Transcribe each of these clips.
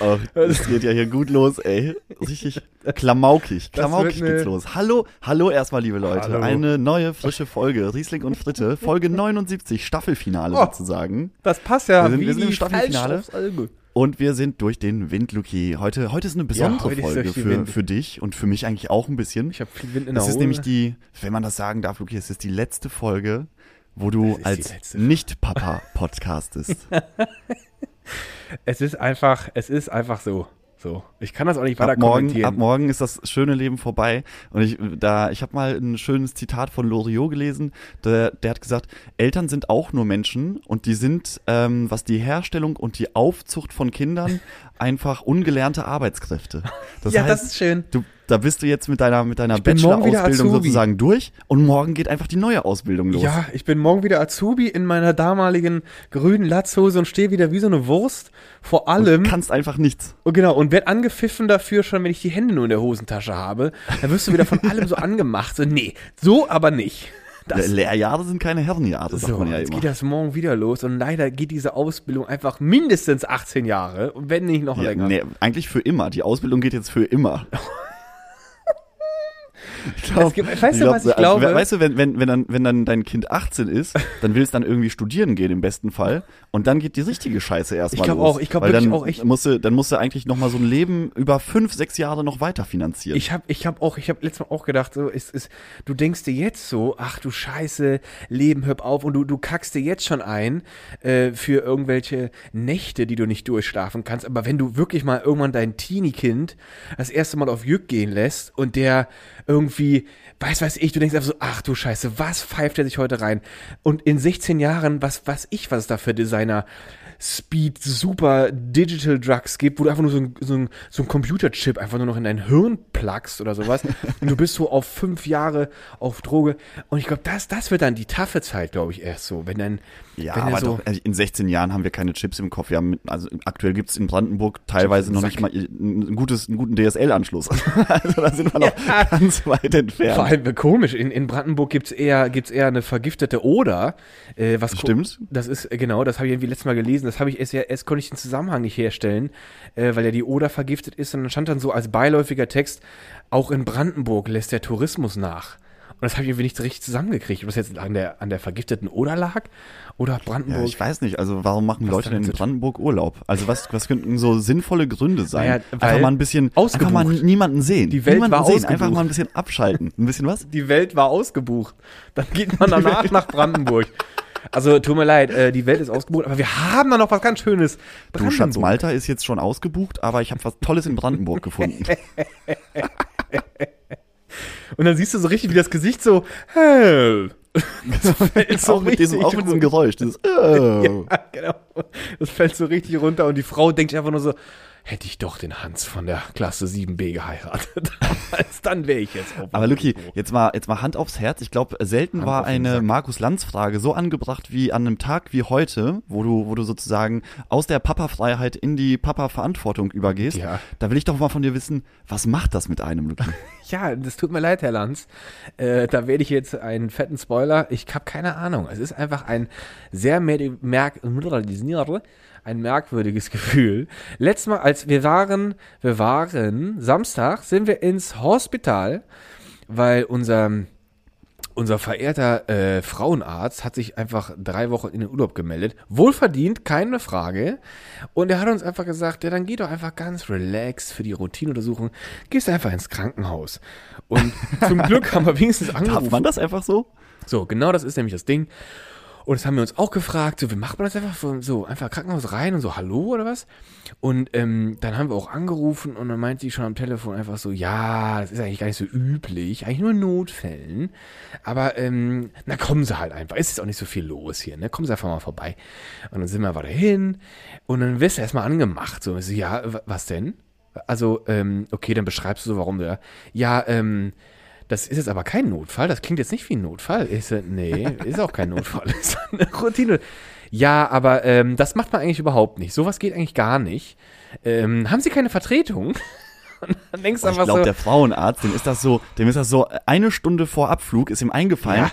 Oh, das geht ja hier gut los, ey. Richtig klamaukig. Klamaukig eine- geht's los. Hallo, hallo erstmal, liebe Leute. Hallo. Eine neue, frische Folge. Riesling und Fritte. Folge 79, Staffelfinale Oh. sozusagen. Das passt ja Wir sind- wie wir sind im Staffelfinale. Und wir sind durch den Wind, Luki. Heute, heute ist eine besondere ist Folge für, für dich und für mich eigentlich auch ein bisschen. Ich habe viel Wind in der Es Hose. ist nämlich die, wenn man das sagen darf, Luki, es ist die letzte Folge, wo du als. Nicht-Papa podcastest. es ist einfach, es ist einfach so. So. Ich kann das auch nicht weiter ab morgen, kommentieren. ab morgen ist das schöne Leben vorbei. Und ich, da, ich habe mal ein schönes Zitat von Loriot gelesen. Der, der hat gesagt, Eltern sind auch nur Menschen und die sind, ähm, was die Herstellung und die Aufzucht von Kindern, einfach ungelernte Arbeitskräfte. Das ja, heißt, das ist schön. du, da bist du jetzt mit deiner, mit deiner Bachelor-Ausbildung sozusagen durch und morgen geht einfach die neue Ausbildung los. Ja, ich bin morgen wieder Azubi in meiner damaligen grünen Latzhose und stehe wieder wie so eine Wurst. Vor allem. Du kannst einfach nichts. Und genau, und werd angepfiffen dafür schon, wenn ich die Hände nur in der Hosentasche habe. Dann wirst du wieder von allem so angemacht. So, nee, so aber nicht. Das, Lehrjahre sind keine Herrenjahre, sagt so, man ja jetzt immer. geht das morgen wieder los und leider geht diese Ausbildung einfach mindestens 18 Jahre wenn nicht noch Ja, länger. nee, eigentlich für immer. Die Ausbildung geht jetzt für immer. Ich glaub, gibt- weißt du, was ich also, glaube? Weißt du, wenn, wenn, wenn, dann, wenn dann dein Kind 18 ist, dann will es dann irgendwie studieren gehen im besten Fall. Und dann geht die richtige Scheiße erstmal Ich glaub los. auch, ich glaub Weil wirklich dann auch, ich- Musst du, dann musst du eigentlich nochmal so ein Leben über fünf, sechs Jahre noch weiter finanzieren. Ich habe ich hab auch, ich habe letztes Mal auch gedacht, so, ist, ist, du denkst dir jetzt so, ach du Scheiße, Leben, hör auf und du, du kackst dir jetzt schon ein äh, für irgendwelche Nächte, die du nicht durchschlafen kannst. Aber wenn du wirklich mal irgendwann dein Teenie-Kind das erste Mal auf Jück gehen lässt und der irgendwie, weiß weiß ich, du denkst einfach so, ach du Scheiße, was pfeift er sich heute rein? Und in 16 Jahren, was was ich, was es da für Designer Speed, super Digital Drugs gibt, wo du einfach nur so ein, so ein, so ein Computerchip einfach nur noch in dein Hirn plugst oder sowas. und du bist so auf fünf Jahre auf Droge. Und ich glaube, das, das wird dann die taffe Zeit, glaube ich, erst so. Wenn dann, ja, er aber so, doch, also in 16 Jahren haben wir keine Chips im Kopf. Wir haben, also aktuell gibt's in Brandenburg teilweise noch nicht mal ein gutes, einen guten DSL-Anschluss. also da sind wir noch ganz weit entfernt. Vor allem äh, komisch, in, in Brandenburg gibt's eher, gibt's eher eine vergiftete Oder. Äh, was Stimmt. Das ist, äh, genau, das habe ich irgendwie letztes Mal gelesen. Das habe ich erst, ja, erst konnte ich den Zusammenhang nicht herstellen, äh, weil ja die Oder vergiftet ist. Und dann stand dann so als beiläufiger Text, auch in Brandenburg lässt der Tourismus nach. Und das habe ich irgendwie nicht richtig zusammengekriegt. Ob das jetzt an der, an der vergifteten Oder lag oder Brandenburg. Ja, ich weiß nicht, also warum machen Leute denn in? Brandenburg Urlaub? Also was, was könnten so sinnvolle Gründe sein? Naja, einfach mal ein bisschen, ausgebucht. einfach mal niemanden sehen. Die Welt niemanden war sehen, ausgebucht. einfach mal ein bisschen abschalten. Ein bisschen was? die Welt war ausgebucht. Dann geht man danach nach Brandenburg. Also tut mir leid, äh, die Welt ist ausgebucht, aber wir haben da noch was ganz Schönes. Du Schatz, Malta ist jetzt schon ausgebucht, aber ich habe was Tolles in Brandenburg gefunden. Und dann siehst du so richtig, wie das Gesicht so, hell. Das fällt so auch, mit diesem, auch mit diesem. Geräusch. Dieses, oh. Ja, genau. Das fällt so richtig runter und die Frau denkt einfach nur so, hätte ich doch den Hans von der Klasse 7b geheiratet. Als dann wäre ich jetzt Aber Luki, jetzt mal, jetzt mal Hand aufs Herz. Ich glaube, selten Hand war eine. Markus-Lanz-Frage so angebracht wie an einem Tag wie heute, wo du, wo du sozusagen aus der Papa-Freiheit in die Papa-Verantwortung übergehst. Ja. Da will ich doch mal von dir wissen, was macht das mit einem, Luki? Ja, das tut mir leid, Herr Lanz. Äh, da werde ich jetzt einen fetten Spoiler. Ich habe keine Ahnung. Es ist einfach ein sehr mer merk ein merkwürdiges Gefühl. Letztes Mal, als wir waren, wir waren Samstag, sind wir ins Hospital, weil unser unser verehrter äh, Frauenarzt hat sich einfach drei Wochen in den Urlaub gemeldet. Wohlverdient, keine Frage. Und er hat uns einfach gesagt, ja, dann geh doch einfach ganz relaxed für die Routineuntersuchung. Gehst einfach ins Krankenhaus. Und zum Glück haben wir wenigstens Darf angerufen. man das einfach so? So, genau das ist nämlich das Ding. Und das haben wir uns auch gefragt, so, wie macht man das einfach so, einfach Krankenhaus rein und so, hallo oder was? Und ähm, dann haben wir auch angerufen und dann meint sie schon am Telefon einfach so, ja, das ist eigentlich gar nicht so üblich, eigentlich nur in Notfällen. Aber ähm, na kommen sie halt einfach, es ist auch nicht so viel los hier, ne? Kommen sie einfach mal vorbei. Und dann sind wir weiter hin und dann wirst du erstmal angemacht. So, so ja, wa- was denn? Also, ähm, okay, dann beschreibst du so, warum du. Ja, ähm, das ist jetzt aber kein Notfall. Das klingt jetzt nicht wie ein Notfall. Ich so, nee, ist auch kein Notfall. ist eine Routine. Ja, aber ähm, das macht man eigentlich überhaupt nicht. Sowas geht eigentlich gar nicht. Ähm, haben Sie keine Vertretung? Und dann denkst du Oh, ich glaube, so, der Frauenarzt, dem ist das so, dem ist das so, eine Stunde vor Abflug ist ihm eingefallen, Ja.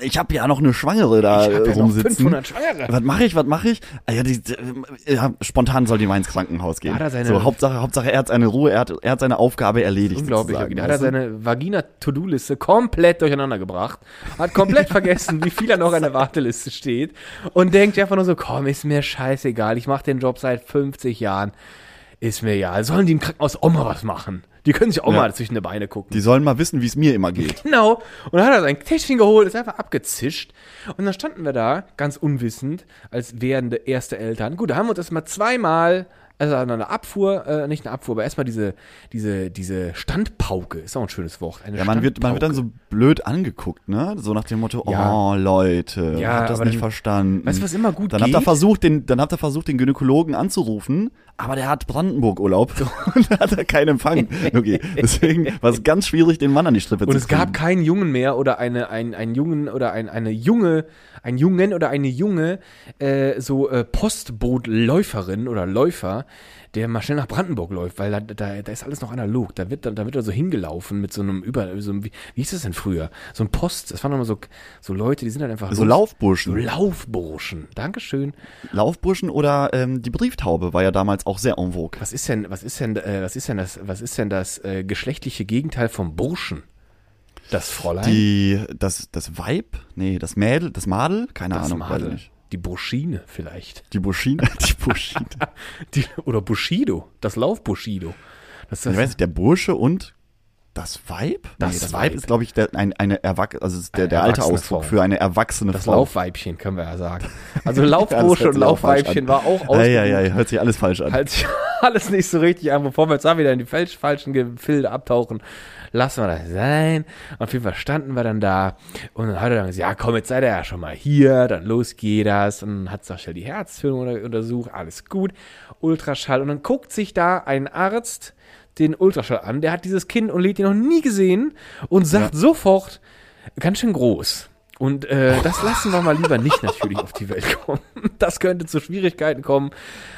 Ich habe ja noch eine Schwangere da Ich hab äh, ja noch rumsitzen. 500 Schwangere. Was mache ich, was mache ich? Ah, ja, die, die, ja, spontan soll die mal ins Krankenhaus gehen. Hat er seine- so, Hauptsache, Hauptsache, er hat seine Ruhe, er hat, er hat seine Aufgabe erledigt. Unglaublich. Da hat er seine Vagina-To-Do-Liste komplett durcheinander gebracht. Hat komplett vergessen, wie viel er noch an der Warteliste steht. Und denkt einfach nur so, komm, ist mir scheißegal. Ich mache den Job seit 50 Jahren. Ist mir ja. Sollen die im Krankenhaus auch mal was machen? Die können sich auch Ja. mal zwischen die Beine gucken. Die sollen mal wissen, wie es mir immer geht. Genau. Und dann hat er sein Täschchen geholt, ist einfach abgezischt. Und dann standen wir da, ganz unwissend, als werdende erste Eltern. Gut, da haben wir uns das mal zweimal, also eine Abfuhr, äh, nicht eine Abfuhr, aber erstmal diese, diese, diese Standpauke, ist auch ein schönes Wort. Eine Ja, man wird, man wird dann so blöd angeguckt, ne? So nach dem Motto, Ja. oh Leute, Ja, habt das nicht dann- verstanden. Weißt du, was immer gut dann habt ihr geht? versucht, den, dann habt ihr versucht, den Gynäkologen anzurufen, aber der hat Brandenburg-Urlaub und da hat er keinen Empfang. Okay, deswegen war es ganz schwierig, den Mann an die Strippe Und zu es gab keinen Jungen mehr oder eine, ein, einen Jungen oder ein, eine Junge, ein Jungen oder eine Junge, äh, so äh, Postbootläuferin oder Läufer, der mal schnell nach Brandenburg läuft, weil da, da, da ist alles noch analog. Da wird, da, da wird er so hingelaufen mit so einem Über, so einem, wie, wie hieß das denn früher? So ein Post, das waren immer so, so Leute, die sind dann einfach So los- Laufburschen. So Laufburschen. Dankeschön. Laufburschen oder ähm, die Brieftaube war ja damals auch sehr en vogue. Was ist denn, was ist denn, äh, was ist denn das, was ist denn das äh, geschlechtliche Gegenteil vom Burschen? Das Fräulein? Die, das, das Weib? Nee, das Mädel, das Madel? Keine das Ahnung, weiß Madel. ich nicht. Die Burschine vielleicht. Die Buschine? Die Buschine. Die, oder Bushido, das Laufbushido. Das, das, ich weiß nicht, der Bursche und das Weib? Das nee, das Weib. Weib ist, glaube ich, der, ein, eine Erwach also ist der, Eine der alte Ausdruck Frau. für eine erwachsene das Frau. Laufweibchen, können wir ja sagen. Also Ja, das Laufbursche hört und auch Laufweibchen war auch Ja, ja, ausgebucht. ja, hört sich alles falsch an. Halt sich alles nicht so richtig an, bevor wir jetzt da wieder in die falsch, falschen Gefilde abtauchen. Lassen wir das sein. Auf jeden Fall standen wir dann da und dann hat er dann gesagt, ja komm, jetzt seid ihr ja schon mal hier, dann los geht das. Und dann hat es auch schnell die Herzführung unter- untersucht, alles gut. Ultraschall. Und dann guckt sich da ein Arzt den Ultraschall an, der hat dieses Kind und Leti noch nie gesehen und sagt sofort, ganz schön groß. Und äh, das lassen wir mal lieber nicht natürlich auf die Welt kommen. Das könnte zu Schwierigkeiten kommen.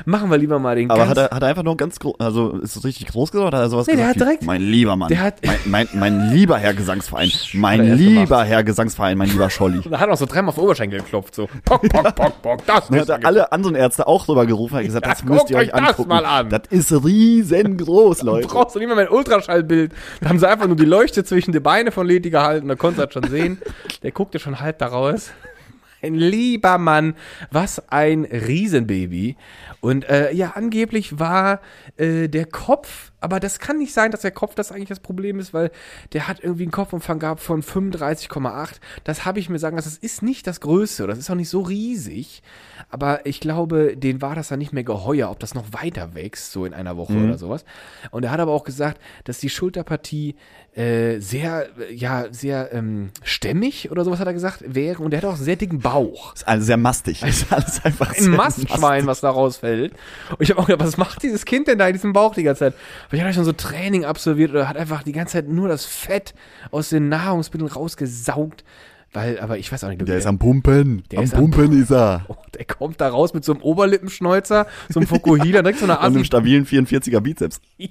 Machen wir lieber mal den Aber hat er, hat er einfach nur ganz groß, also ist es richtig groß gesagt oder hat er sowas Nee, der gesagt? hat direkt- mein lieber Mann, der hat- mein, mein, mein lieber Herr Gesangsverein, mein Hat er lieber gemacht. Herr Gesangsverein, mein lieber Scholli. Da hat er auch so dreimal auf den Oberschenkel geklopft, so. Pock, pock, pock, pock, das Und er müsst hat alle anderen Ärzte auch drüber gerufen und gesagt, Ja, das müsst ihr euch euch das angucken. mal an. Das ist riesengroß, Leute. brauchst du nicht mehr mein Ultraschallbild. Da haben sie einfach nur die Leuchte zwischen die Beine von Leti gehalten, da konntest du das schon sehen. Der guckte schon halb da raus. Ein lieber Mann, was ein Riesenbaby. Und äh, ja, angeblich war äh, der Kopf, aber das kann nicht sein, dass der Kopf das eigentlich das Problem ist, weil der hat irgendwie einen Kopfumfang gehabt von 35,8. Das habe ich mir sagen lassen, das ist nicht das Größte, das ist auch nicht so riesig. Aber ich glaube, denen war das dann nicht mehr geheuer, ob das noch weiter wächst, so in einer Woche oder sowas. Und er hat aber auch gesagt, dass die Schulterpartie äh, sehr, ja, sehr ähm, stämmig oder sowas hat er gesagt, wäre. Und er hat auch einen sehr dicken Bauch. ist alles sehr mastig. Ist alles einfach Ein sehr Mastschwein, was da rausfällt. Und ich habe auch gedacht, was macht dieses Kind denn da in diesem Bauch die ganze Zeit? Weil ich hatte schon so Training absolviert oder hat einfach die ganze Zeit nur das Fett aus den Nahrungsmitteln rausgesaugt. Weil, aber ich weiß auch nicht, Der ist am Pumpen. Der am ist am Pumpen ist er. Oh, der kommt da raus mit so einem Oberlippenschneuzer, so einem Fukuhila, direkt so einer Und einem Assi. stabilen 44er Bizeps.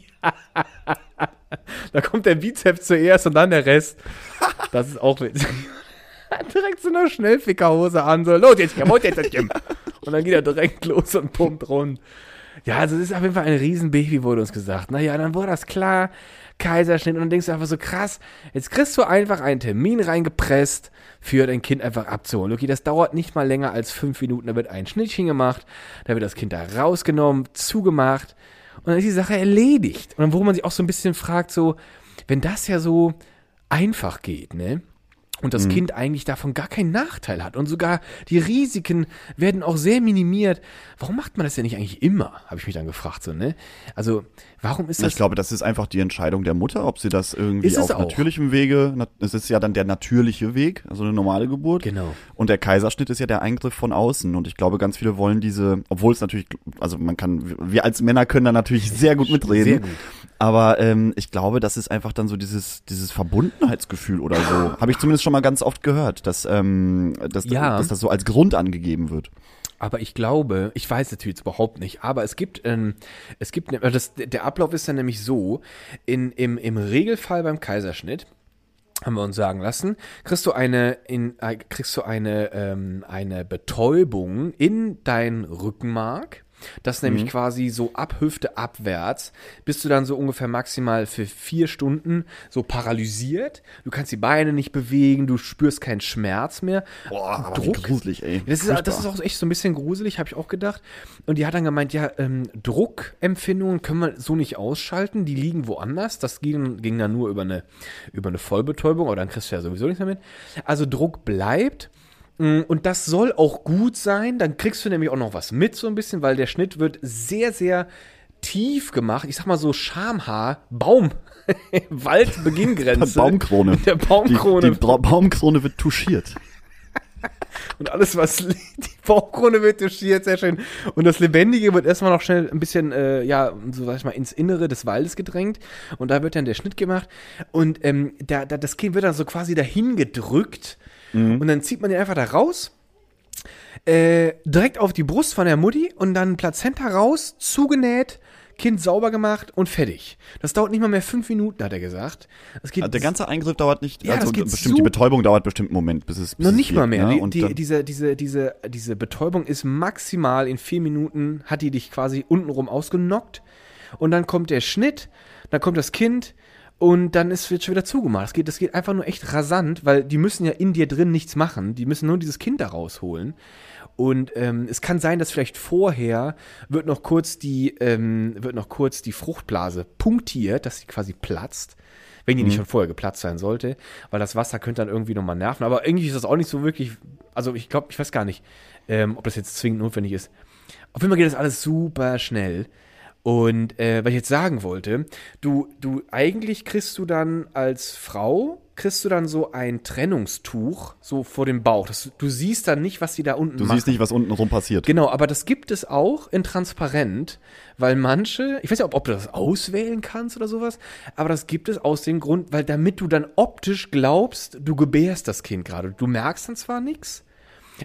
Da kommt der Bizeps zuerst und dann der Rest. Das ist auch witzig. Hat direkt so eine Schnellfickerhose an, so, los jetzt, jawohl, jetzt das Gym. Und dann geht er direkt los und pumpt rund. Ja, also es ist auf jeden Fall ein Riesenbaby, wurde uns gesagt. Naja, dann wurde das klar, Kaiserschnitt. Und dann denkst du einfach so, krass, jetzt kriegst du einfach einen Termin reingepresst, für dein Kind einfach abzuholen. Okay, das dauert nicht mal länger als fünf Minuten. Da wird ein Schnittchen gemacht, da wird das Kind da rausgenommen, zugemacht. Und dann ist die Sache erledigt. Und dann, wo man sich auch so ein bisschen fragt, so, wenn das ja so einfach geht, ne? Und das Kind eigentlich davon gar keinen Nachteil hat. Und sogar die Risiken werden auch sehr minimiert. Warum macht man das denn nicht eigentlich immer? Habe ich mich dann gefragt, so, ne? Also, warum ist das. Ich glaube, das ist einfach die Entscheidung der Mutter, ob sie das irgendwie auf auch. natürlichem Wege, es ist ja dann der natürliche Weg, also eine normale Geburt. Genau. Und der Kaiserschnitt ist ja der Eingriff von außen. Und ich glaube, ganz viele wollen diese, obwohl es natürlich, also man kann, wir als Männer können da natürlich sehr gut mitreden. Sehr gut. Aber ähm, ich glaube, das ist einfach dann so dieses, dieses Verbundenheitsgefühl oder so. Habe ich zumindest schon mal ganz oft gehört, dass, ähm, dass, Ja. dass das so als Grund angegeben wird. Aber ich glaube, ich weiß natürlich jetzt überhaupt nicht, aber es gibt, ähm, es gibt, ne- das, der Ablauf ist dann nämlich so, in, im, im Regelfall beim Kaiserschnitt haben wir uns sagen lassen, kriegst du eine, in, äh, kriegst du eine, ähm, eine Betäubung in dein Rückenmark. Das nämlich Mhm. quasi so ab Hüfte abwärts bist du dann so ungefähr maximal für vier Stunden so paralysiert. Du kannst die Beine nicht bewegen, du spürst keinen Schmerz mehr. Boah, aber Druck. gruselig, ey. Das ist, das ist auch echt so ein bisschen gruselig, habe ich auch gedacht. Und die hat dann gemeint, ja, ähm, Druckempfindungen können wir so nicht ausschalten, die liegen woanders. Das ging, ging dann nur über eine, über eine Vollbetäubung, aber dann kriegst du ja sowieso nichts mehr mit. Also Druck bleibt. Mm, Und das soll auch gut sein. Dann kriegst du nämlich auch noch was mit, so ein bisschen, weil der Schnitt wird sehr, sehr tief gemacht. Ich sag mal so Schamhaar, Baum, Waldbeginn-Grenze. Baumkrone. Der Baumkrone. Die, die Bra Baumkrone wird touchiert. Und alles, was die Bauchkrone wird touchiert, sehr schön. Und das Lebendige wird erstmal noch schnell ein bisschen, äh, ja, so sag ich mal, ins Innere des Waldes gedrängt. Und da wird dann der Schnitt gemacht. Und ähm, da, da, das Kind wird dann so quasi dahin gedrückt. Und dann zieht man den einfach da raus. Äh, direkt auf die Brust von der Mutti und dann Plazenta raus, zugenäht, Kind sauber gemacht und fertig. Das dauert nicht mal mehr fünf Minuten, hat er gesagt. Geht Der ganze Eingriff dauert nicht, Ja, also das geht bestimmt, die Betäubung dauert bestimmt einen Moment, bis es bis Noch es nicht mal mehr. Ne? Die, Und die, diese, diese, diese, diese Betäubung ist maximal in vier Minuten, hat die dich quasi untenrum ausgenockt. Und dann kommt der Schnitt, dann kommt das Kind und dann ist, wird schon wieder zugemacht. Das geht, das geht einfach nur echt rasant, weil die müssen ja in dir drin nichts machen. Die müssen nur dieses Kind da rausholen. Und ähm, es kann sein, dass vielleicht vorher wird noch kurz die, ähm, wird noch kurz die Fruchtblase punktiert, dass sie quasi platzt wenn die nicht schon vorher geplatzt sein sollte, weil das Wasser könnte dann irgendwie nochmal nerven. Aber irgendwie ist das auch nicht so wirklich, also ich glaube, ich weiß gar nicht, ähm, ob das jetzt zwingend notwendig ist. Auf jeden Fall geht das alles super schnell. Und äh, was ich jetzt sagen wollte, du, du, eigentlich kriegst du dann als Frau, kriegst du dann so ein Trennungstuch so vor dem Bauch. Das, du siehst dann nicht, was die da unten du machen. siehst nicht, was unten rum passiert. Genau, aber das gibt es auch in transparent, weil manche, ich weiß ja, ob, ob du das auswählen kannst oder sowas, aber das gibt es aus dem Grund, weil damit du dann optisch glaubst, du gebärst das Kind gerade. Du merkst dann zwar nichts,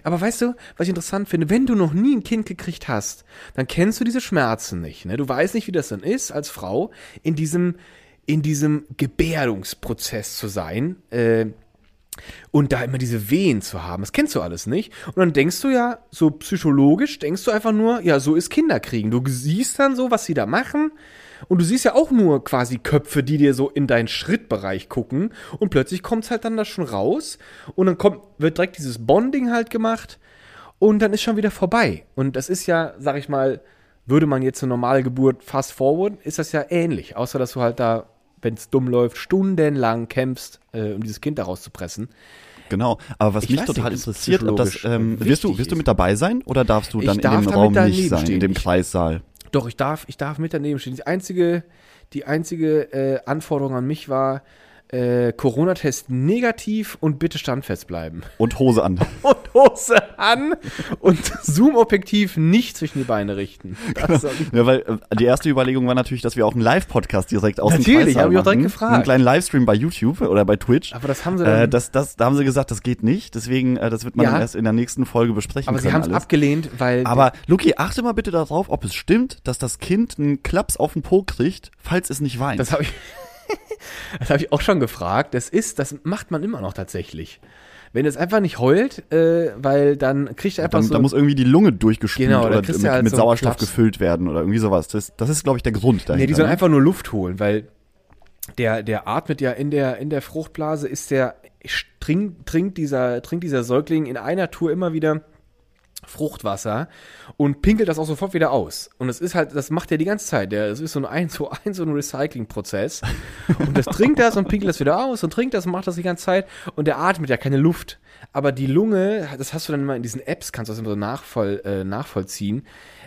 aber weißt du, was ich interessant finde, wenn du noch nie ein Kind gekriegt hast, dann kennst du diese Schmerzen nicht. Ne? Du weißt nicht, wie das dann ist, als Frau in diesem, in diesem Gebärdungsprozess zu sein. Äh, und da immer diese Wehen zu haben, das kennst du alles nicht. Und dann denkst du ja, so psychologisch, denkst du einfach nur, ja, so ist Kinderkriegen. Du siehst dann so, was sie da machen. Und du siehst ja auch nur quasi Köpfe, die dir so in deinen Schrittbereich gucken. Und plötzlich kommt es halt dann da schon raus. Und dann kommt, wird direkt dieses Bonding halt gemacht. Und dann ist schon wieder vorbei. Und das ist ja, sag ich mal, würde man jetzt eine normale Geburt fast forward, ist das ja ähnlich. Außer, dass du halt da, wenn es dumm läuft, stundenlang kämpfst, äh, um dieses Kind da rauszupressen. Genau. Aber was Ich mich nicht, total das interessiert, ob das, ähm, wichtig wirst du, wirst du mit dabei sein oder darfst du dann in darf dem da Raum nicht sein, in dem Kreissaal? Doch, ich darf, ich darf mit daneben stehen. Die einzige, die einzige äh, Anforderung an mich war, äh, Corona-Test negativ und bitte standfest bleiben. Und Hose an. Und Hose an und Zoom-Objektiv nicht zwischen die Beine richten. Ich Ja, weil äh, die erste Überlegung war natürlich, dass wir auch einen Live-Podcast direkt aus Natürlich, dem Kreissaal hab ich auch direkt gefragt. Einen kleinen Livestream bei YouTube oder bei Twitch. Aber das haben sie dann. Äh, das, das, da haben sie gesagt, das geht nicht. Deswegen, äh, das wird man Ja. dann erst in der nächsten Folge besprechen aber sie haben es abgelehnt, weil. Aber Luki, achte mal bitte darauf, ob es stimmt, dass das Kind einen Klaps auf den Po kriegt, falls es nicht weint. Das habe ich, das habe ich auch schon gefragt. Das ist, das macht man immer noch tatsächlich. Wenn es einfach nicht heult, äh, weil dann kriegt er einfach dann, so. da muss irgendwie die Lunge durchgespült Genau, oder mit, halt mit so Sauerstoff Klaps. gefüllt werden oder irgendwie sowas. Das, das ist, glaube ich, der Grund dahinter. nee, die sollen ne? einfach nur Luft holen, weil der, der atmet ja in der, in der Fruchtblase, ist der, trinkt, trinkt, dieser, trinkt dieser Säugling in einer Tour immer wieder Fruchtwasser und pinkelt das auch sofort wieder aus. Und es ist halt, das macht er die ganze Zeit. Es ist so ein 1 zu 1 so ein Recycling-Prozess. Und das trinkt das und pinkelt das wieder aus und trinkt das und macht das die ganze Zeit. Und der atmet ja keine Luft. Aber die Lunge, das hast du dann immer in diesen Apps, kannst du das immer so nachvoll, äh, nachvollziehen.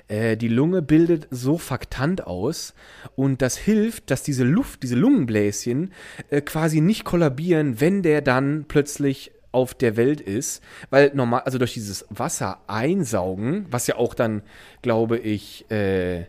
Äh, die Lunge bildet Surfaktant aus und das hilft, dass diese Luft, diese Lungenbläschen äh, quasi nicht kollabieren, wenn der dann plötzlich auf der Welt ist, weil normal, also durch dieses Wasser einsaugen, was ja auch dann, glaube ich, äh,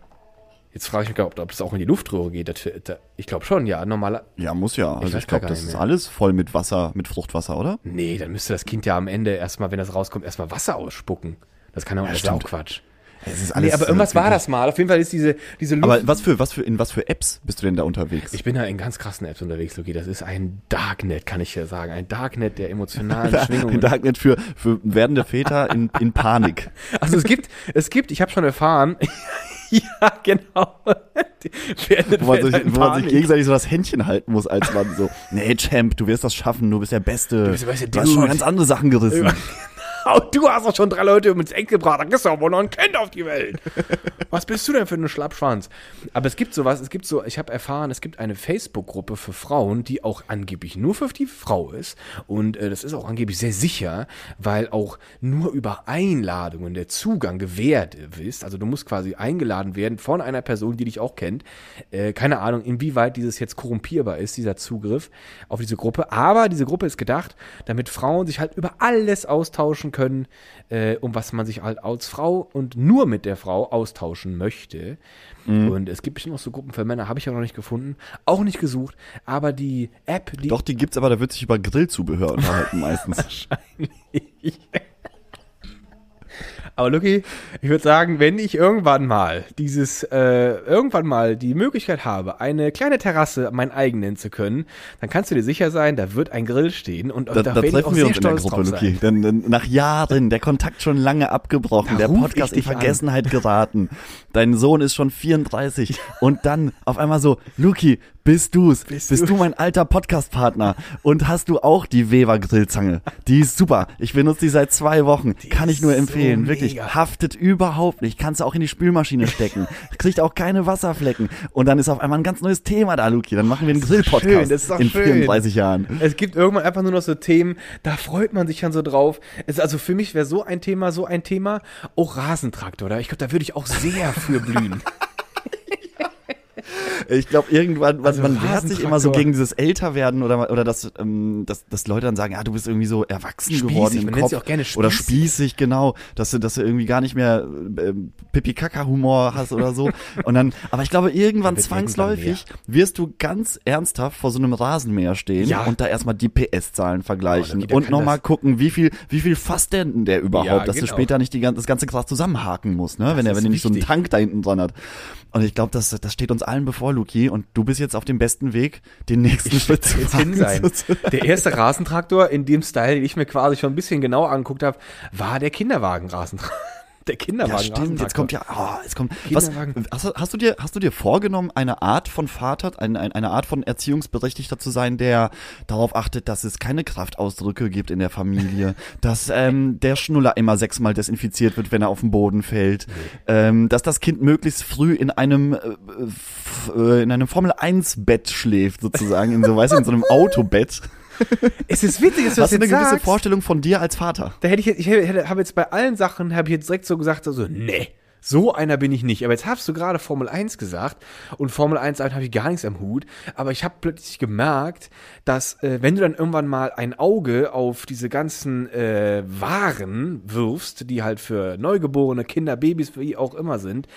jetzt frage ich mich, ob, ob das auch in die Luftröhre geht. Das, das, ich glaube schon, ja, normaler. Ja, muss ja. Also weiß ich glaube, das ist alles voll mit Wasser, mit Fruchtwasser, oder? Nee, dann müsste das Kind ja am Ende erstmal, wenn das rauskommt, erstmal Wasser ausspucken. Das kann ja, das ist auch. Quatsch. Es ist nee, aber irgendwas war das mal. Auf jeden Fall ist diese, diese Luft. Aber was für, was für, in was für Apps bist du denn da unterwegs? Ich bin da in ganz krassen Apps unterwegs, Loki. Das ist ein Darknet, kann ich ja sagen. Ein Darknet der emotionalen Schwingungen. Ein Darknet für, für werdende Väter in, in Panik. Also es gibt, es gibt, ich habe schon erfahren, ja, genau. wo man, sich, wo man sich gegenseitig so das Händchen halten muss, als man so, nee, Champ, du wirst das schaffen, du bist der Beste. Du, bist der Beste, du hast schon ganz andere Sachen gerissen. Genau, du hast doch schon drei Leute ins Eck gebracht, kriegst du auch wohl noch ein Kind auf die Welt. Was bist du denn für ein Schlappschwanz? Aber es gibt sowas, es gibt so, ich habe erfahren, es gibt eine Facebook-Gruppe für Frauen, die auch angeblich nur für die Frau ist. Und äh, das ist auch angeblich sehr sicher, weil auch nur über Einladungen der Zugang gewährt ist. Also du musst quasi eingeladen werden von einer Person, die dich auch kennt. Äh, keine Ahnung, inwieweit dieses jetzt korrumpierbar ist, dieser Zugriff auf diese Gruppe. Aber diese Gruppe ist gedacht, damit Frauen sich halt über alles austauschen können, äh, um was man sich halt als Frau und nur mit der Frau austauschen möchte. Mhm. Und es gibt bestimmt noch so Gruppen für Männer, habe ich ja noch nicht gefunden, auch nicht gesucht, aber die App, die. Doch, die gibt's, aber da wird sich über Grillzubehör unterhalten meistens. Wahrscheinlich. Aber Lucky, ich würde sagen, wenn ich irgendwann mal dieses, äh, irgendwann mal die Möglichkeit habe, eine kleine Terrasse mein eigen nennen zu können, dann kannst du dir sicher sein, da wird ein Grill stehen und da, da, da treffen wir uns in der Gruppe, Lucky. Denn, denn, nach Jahren, der Kontakt schon lange abgebrochen, da der Podcast in Vergessenheit an. geraten. Dein Sohn ist schon 34 und dann auf einmal so, Luki, bist du's. Bist, bist du mein alter Podcast-Partner. Und hast du auch die Weber Grillzange. Die ist super. Ich benutze die seit zwei Wochen. Die Kann ich nur empfehlen. So Wirklich. Haftet überhaupt nicht. Kannst du auch in die Spülmaschine stecken. Kriegt auch keine Wasserflecken. Und dann ist auf einmal ein ganz neues Thema da, Luki. Dann machen wir einen Grill-Podcast in schön. 34 Jahren. Es gibt irgendwann einfach nur noch so Themen, da freut man sich dann so drauf. Es, also für mich wäre so ein Thema, so ein Thema, auch Rasentraktor. Oder? Ich glaube, da würde ich auch sehr für blühen. Ich glaube, irgendwann, also man wehrt sich immer so gegen dieses Älterwerden oder, oder dass, ähm, dass, dass Leute dann sagen, ja, du bist irgendwie so erwachsen spießig, geworden im man Kopf. Auch gerne spießig. Oder spießig, genau. Dass du, dass du irgendwie gar nicht mehr äh, Pipi-Kaka-Humor hast oder so. Und dann, aber ich glaube, irgendwann zwangsläufig wirst du ganz ernsthaft vor so einem Rasenmäher stehen ja. und da erstmal die PS-Zahlen vergleichen oh, und nochmal gucken, wie viel, wie viel fasst denn der überhaupt, ja, dass genau. du später nicht die, das ganze Gras zusammenhaken musst, ne? wenn er, wenn er nicht so einen Tank da hinten dran hat. Und ich glaube, das, das steht uns allen bevor, Luki. Und du bist jetzt auf dem besten Weg, den nächsten ich Schritt zu hin sein. Der erste Rasentraktor in dem Style, den ich mir quasi schon ein bisschen genauer angeguckt habe, war der Kinderwagen-Rasentraktor der Kinderwagen. Ja, stimmt. Jetzt kommt ja, oh, jetzt kommt. Was, hast, hast, du dir, hast du dir vorgenommen, eine Art von Vater, eine, eine Art von Erziehungsberechtigter zu sein, der darauf achtet, dass es keine Kraftausdrücke gibt in der Familie, dass ähm, der Schnuller immer sechsmal desinfiziert wird, wenn er auf den Boden fällt, ähm, dass das Kind möglichst früh in einem äh, äh in einem Formel 1 Bett schläft, sozusagen, in so, weißt du, in so einem Autobett. es ist witzig, dass du Hast das du eine gewisse sagst. Vorstellung von dir als Vater? Da hätte ich, ich hätte, habe jetzt bei allen Sachen, habe ich jetzt direkt so gesagt, so, nee. So einer bin ich nicht. Aber jetzt hast du gerade Formel 1 gesagt und Formel 1 habe ich gar nichts am Hut. Aber ich habe plötzlich gemerkt, dass äh, wenn du dann irgendwann mal ein Auge auf diese ganzen äh, Waren wirfst, die halt für neugeborene Kinder, Babys, wie auch immer sind,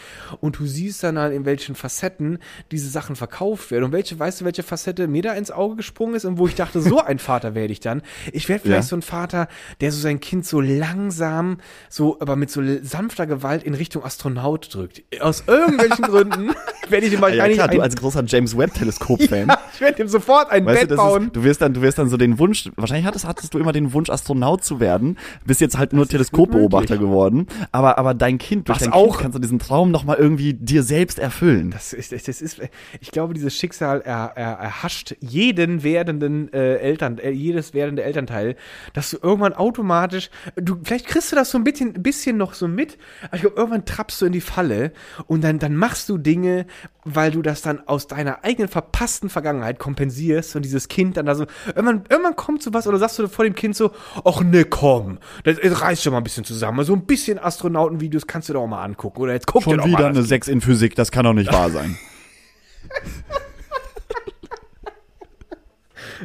und du siehst dann halt in welchen Facetten diese Sachen verkauft werden und welche, weißt du, welche Facette mir da ins Auge gesprungen ist und wo ich dachte, so ein Vater werde ich dann. Ich werde vielleicht ja. so ein Vater, der so sein Kind so langsam, so aber mit so sanfter Gewalt in Richtung Astronaut drückt. Aus irgendwelchen Gründen werde ich ihm wahrscheinlich. Ja, klar, du als großer James Webb Teleskop-Fan. Ja, ich werde ihm sofort ein weißt Bett du, bauen. Ist, du wirst dann, du wirst dann so den Wunsch, wahrscheinlich hattest, hattest du immer den Wunsch, Astronaut zu werden, bist jetzt halt nur Teleskopbeobachter geworden. Aber, aber dein Kind, durch Was dein auch? Kind kannst du diesen Traum nochmal irgendwie dir selbst erfüllen. Das ist, das ist, ich glaube, dieses Schicksal er, er, erhascht jeden werdenden äh, Eltern, äh, jedes werdende Elternteil, dass du irgendwann automatisch, du, vielleicht kriegst du das so ein bisschen, bisschen noch so mit, aber ich glaube, irgendwann trappst du in die Falle und dann, dann machst du Dinge, weil du das dann aus deiner eigenen verpassten Vergangenheit kompensierst und dieses Kind dann da so, irgendwann, irgendwann kommt so was oder sagst du vor dem Kind so, ach ne, komm, das, das reißt schon mal ein bisschen zusammen. So ein bisschen Astronautenvideos kannst du doch mal angucken oder jetzt guck Schon dir doch wieder mal eine 6 in Physik, das kann doch nicht wahr sein.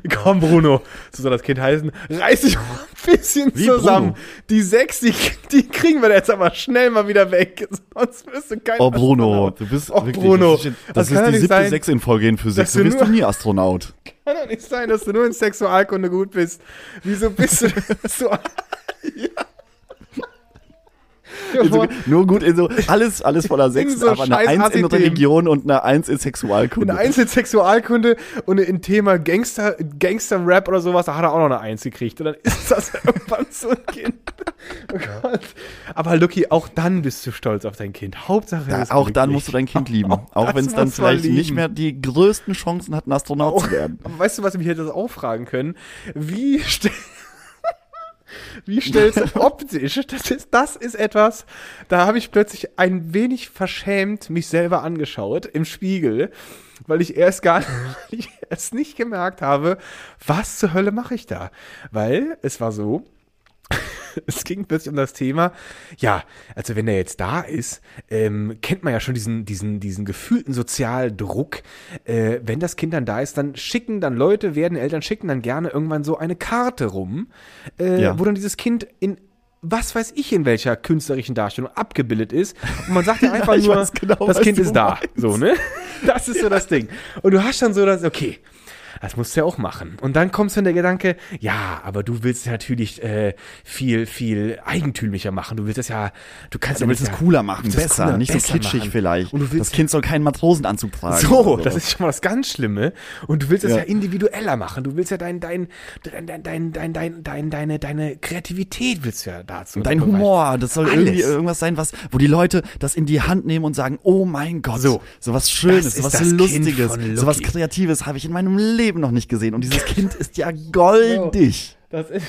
Komm, Bruno, so soll das Kind heißen. Reiß dich mal ein bisschen Wie zusammen. Bruno? Die sechs, die, die kriegen wir jetzt aber schnell mal wieder weg. Sonst wirst du kein Oh Bruno, Astronaut. du bist Oh, wirklich, Bruno, das ist, das das ist doch die siebte sein, 6 in Folge in Physik, du du nur- nie Astronaut. Kann doch nicht sein, dass du nur in Sexualkunde gut bist. Wieso bist du so? Also, nur gut in so, alles, alles voller Sechs, so aber eine Eins in. Religion und eine Eins in Sexualkunde. Eine Eins in Sexualkunde und ein Thema Gangster, Gangster-Rap oder sowas, da hat er auch noch eine Eins gekriegt. Und dann ist das irgendwann so ein Kind. Oh Gott. Aber Lucky, auch dann bist du stolz auf dein Kind. Hauptsache, ist auch dann musst du dein Kind lieben. Auch Auch wenn es dann vielleicht nicht lieben. mehr die größten Chancen hat, ein Astronaut zu werden. Aber weißt du, was wir hier das auch fragen können? Wie stell Wie stellst du optisch? Das ist, das ist etwas, da habe ich plötzlich ein wenig verschämt mich selber angeschaut im Spiegel, weil ich erst gar ich erst nicht gemerkt habe, was zur Hölle mache ich da? Weil es war so, es ging plötzlich um das Thema, ja, also wenn er jetzt da ist, ähm, kennt man ja schon diesen, diesen, diesen gefühlten Sozialdruck. Äh, wenn das Kind dann da ist, dann schicken dann Leute, werden Eltern schicken dann gerne irgendwann so eine Karte rum, äh, Ja. wo dann dieses Kind in was weiß ich in welcher künstlerischen Darstellung abgebildet ist. Und man sagt ja einfach ich nur, genau, das Kind ist da. meinst. So, ne? Das ist so das Ding. Und du hast dann so das, okay, das musst du ja auch machen. Und dann kommst du in der Gedanke, ja, aber du willst natürlich äh, viel, viel eigentümlicher machen. Du willst das ja, du kannst Du ja willst nicht es cooler machen, willst es besser, cooler, nicht besser so kitschig machen. vielleicht. Und du willst das Kind soll keinen Matrosenanzug tragen. so, oder das ist schon mal das ganz Schlimme. Und du willst es ja. Ja. individueller machen. Du willst ja dein, dein, dein, dein, dein, dein, dein, dein deine, deine Kreativität willst du ja dazu. Dein. Humor, das soll Alles. irgendwie irgendwas sein, was, wo die Leute das in die Hand nehmen und sagen, oh mein Gott, So. so was Schönes, so was Lustiges, so was. Kreatives habe ich in meinem Leben noch nicht gesehen. Und dieses Kind ist ja goldig. Das ist,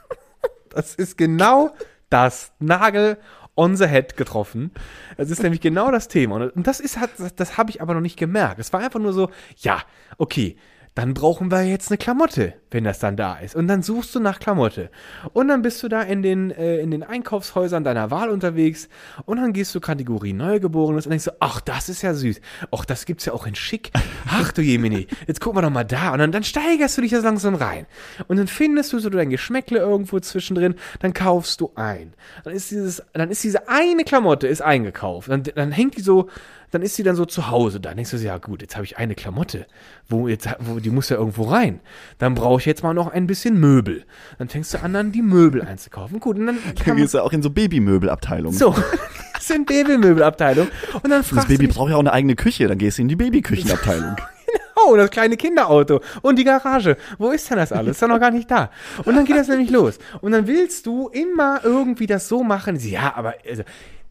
das ist genau das Nagel on the head getroffen. Das ist nämlich genau das Thema. Und das ist das, das habe ich aber noch nicht gemerkt. Es war einfach nur so, ja, okay, dann brauchen wir jetzt eine Klamotte, wenn das dann da ist. Und dann suchst du nach Klamotte. Und dann bist du da in den, äh, in den Einkaufshäusern deiner Wahl unterwegs. Und dann gehst du Kategorie Neugeborenes und denkst so, ach, das ist ja süß. Ach, das gibt's ja auch in schick. Ach du Jemini, jetzt gucken wir doch mal da. Und dann, dann steigerst du dich da langsam rein. Und dann findest du so dein Geschmäckle irgendwo zwischendrin, dann kaufst du ein. Dann ist dieses, dann ist diese eine Klamotte ist eingekauft. Dann, dann hängt die so, dann ist sie dann so zu Hause. Dann denkst du, ja gut, jetzt habe ich eine Klamotte. Wo jetzt, wo, die muss ja irgendwo rein. Dann brauche ich jetzt mal noch ein bisschen Möbel. Dann fängst du an, dann die Möbel einzukaufen. Gut, und dann Dann gehst du auch in so Babymöbelabteilungen. so, das sind Babymöbelabteilung. Und dann Das fragst Baby du dich, braucht ja auch eine eigene Küche, dann gehst du in die Babyküchenabteilung. oh, das kleine Kinderauto und die Garage. Wo ist denn das alles? Ist doch noch gar nicht da. Und dann geht das nämlich los. Und dann willst du immer irgendwie das so machen. Ja, aber also,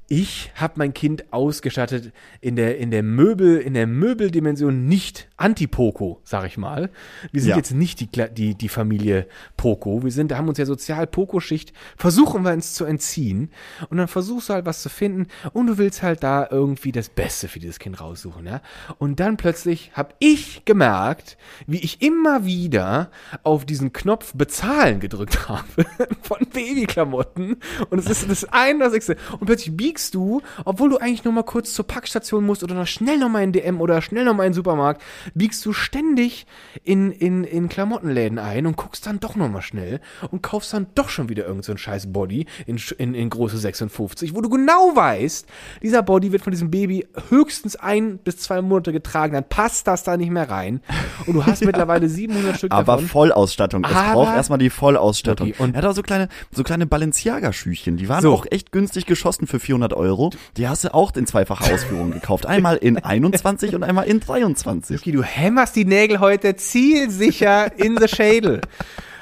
ich habe mein Kind ausgestattet in der, in der Möbel, in der Möbeldimension nicht Anti-Poco, sag ich mal. Wir sind Ja. jetzt nicht die, die, die Familie Poco. Wir sind, haben uns ja sozial Poco-Schicht, versuchen wir uns zu entziehen. Und dann versuchst du halt was zu finden und du willst halt da irgendwie das Beste für dieses Kind raussuchen, ja. Und dann plötzlich habe ich gemerkt, wie ich immer wieder auf diesen Knopf bezahlen gedrückt habe von Babyklamotten. Und es ist das eine, das nächste. Und plötzlich biegst du, obwohl du eigentlich nur mal kurz zur Packstation musst oder noch schnell noch mal in DM oder schnell noch mal in den Supermarkt, biegst du ständig in, in, in Klamottenläden ein und guckst dann doch noch mal schnell und kaufst dann doch schon wieder irgendein so scheiß Body in, in, in große 56, wo du genau weißt, dieser Body wird von diesem Baby höchstens ein bis zwei Monate getragen, dann passt das da nicht mehr rein. Und du hast mittlerweile 700 Stück Aber davon. Vollausstattung. Es Aber- braucht erstmal die Vollausstattung. Okay, und- er hat auch so kleine, so kleine Balenciaga-Schüchchen. Die waren So. auch echt günstig geschossen für 400 Euro. Die hast du auch in zweifacher Ausführung gekauft. Einmal in 21 und einmal in 23. Okay, du hämmerst die Nägel heute zielsicher in the Schädel.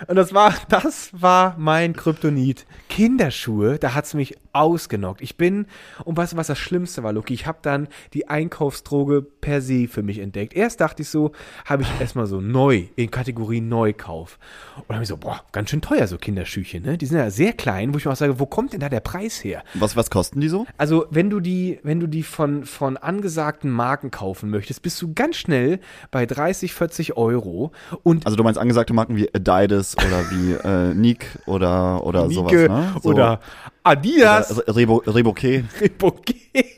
Und das war, das war mein Kryptonit. Kinderschuhe, da hat's mich ausgenockt. Ich bin, und weißt du, was das Schlimmste war, Luki? Ich habe dann die Einkaufsdroge per se für mich entdeckt. Erst dachte ich so, habe ich erstmal so neu, in Kategorie Neukauf. Und dann habe ich so, boah, ganz schön teuer, so Kinderschüchen, ne? Die sind ja sehr klein, wo ich mir auch sage, wo kommt denn da der Preis her? Was, was kosten die so? Also, wenn du die, wenn du die von, von angesagten Marken kaufen möchtest, bist du ganz schnell bei 30, 40 Euro. Und Also du meinst angesagte Marken wie Adidas oder wie äh, Nick oder, oder sowas, Nike ne? So, oder Adidas, oder Rebo, Reboquet. Reboquet.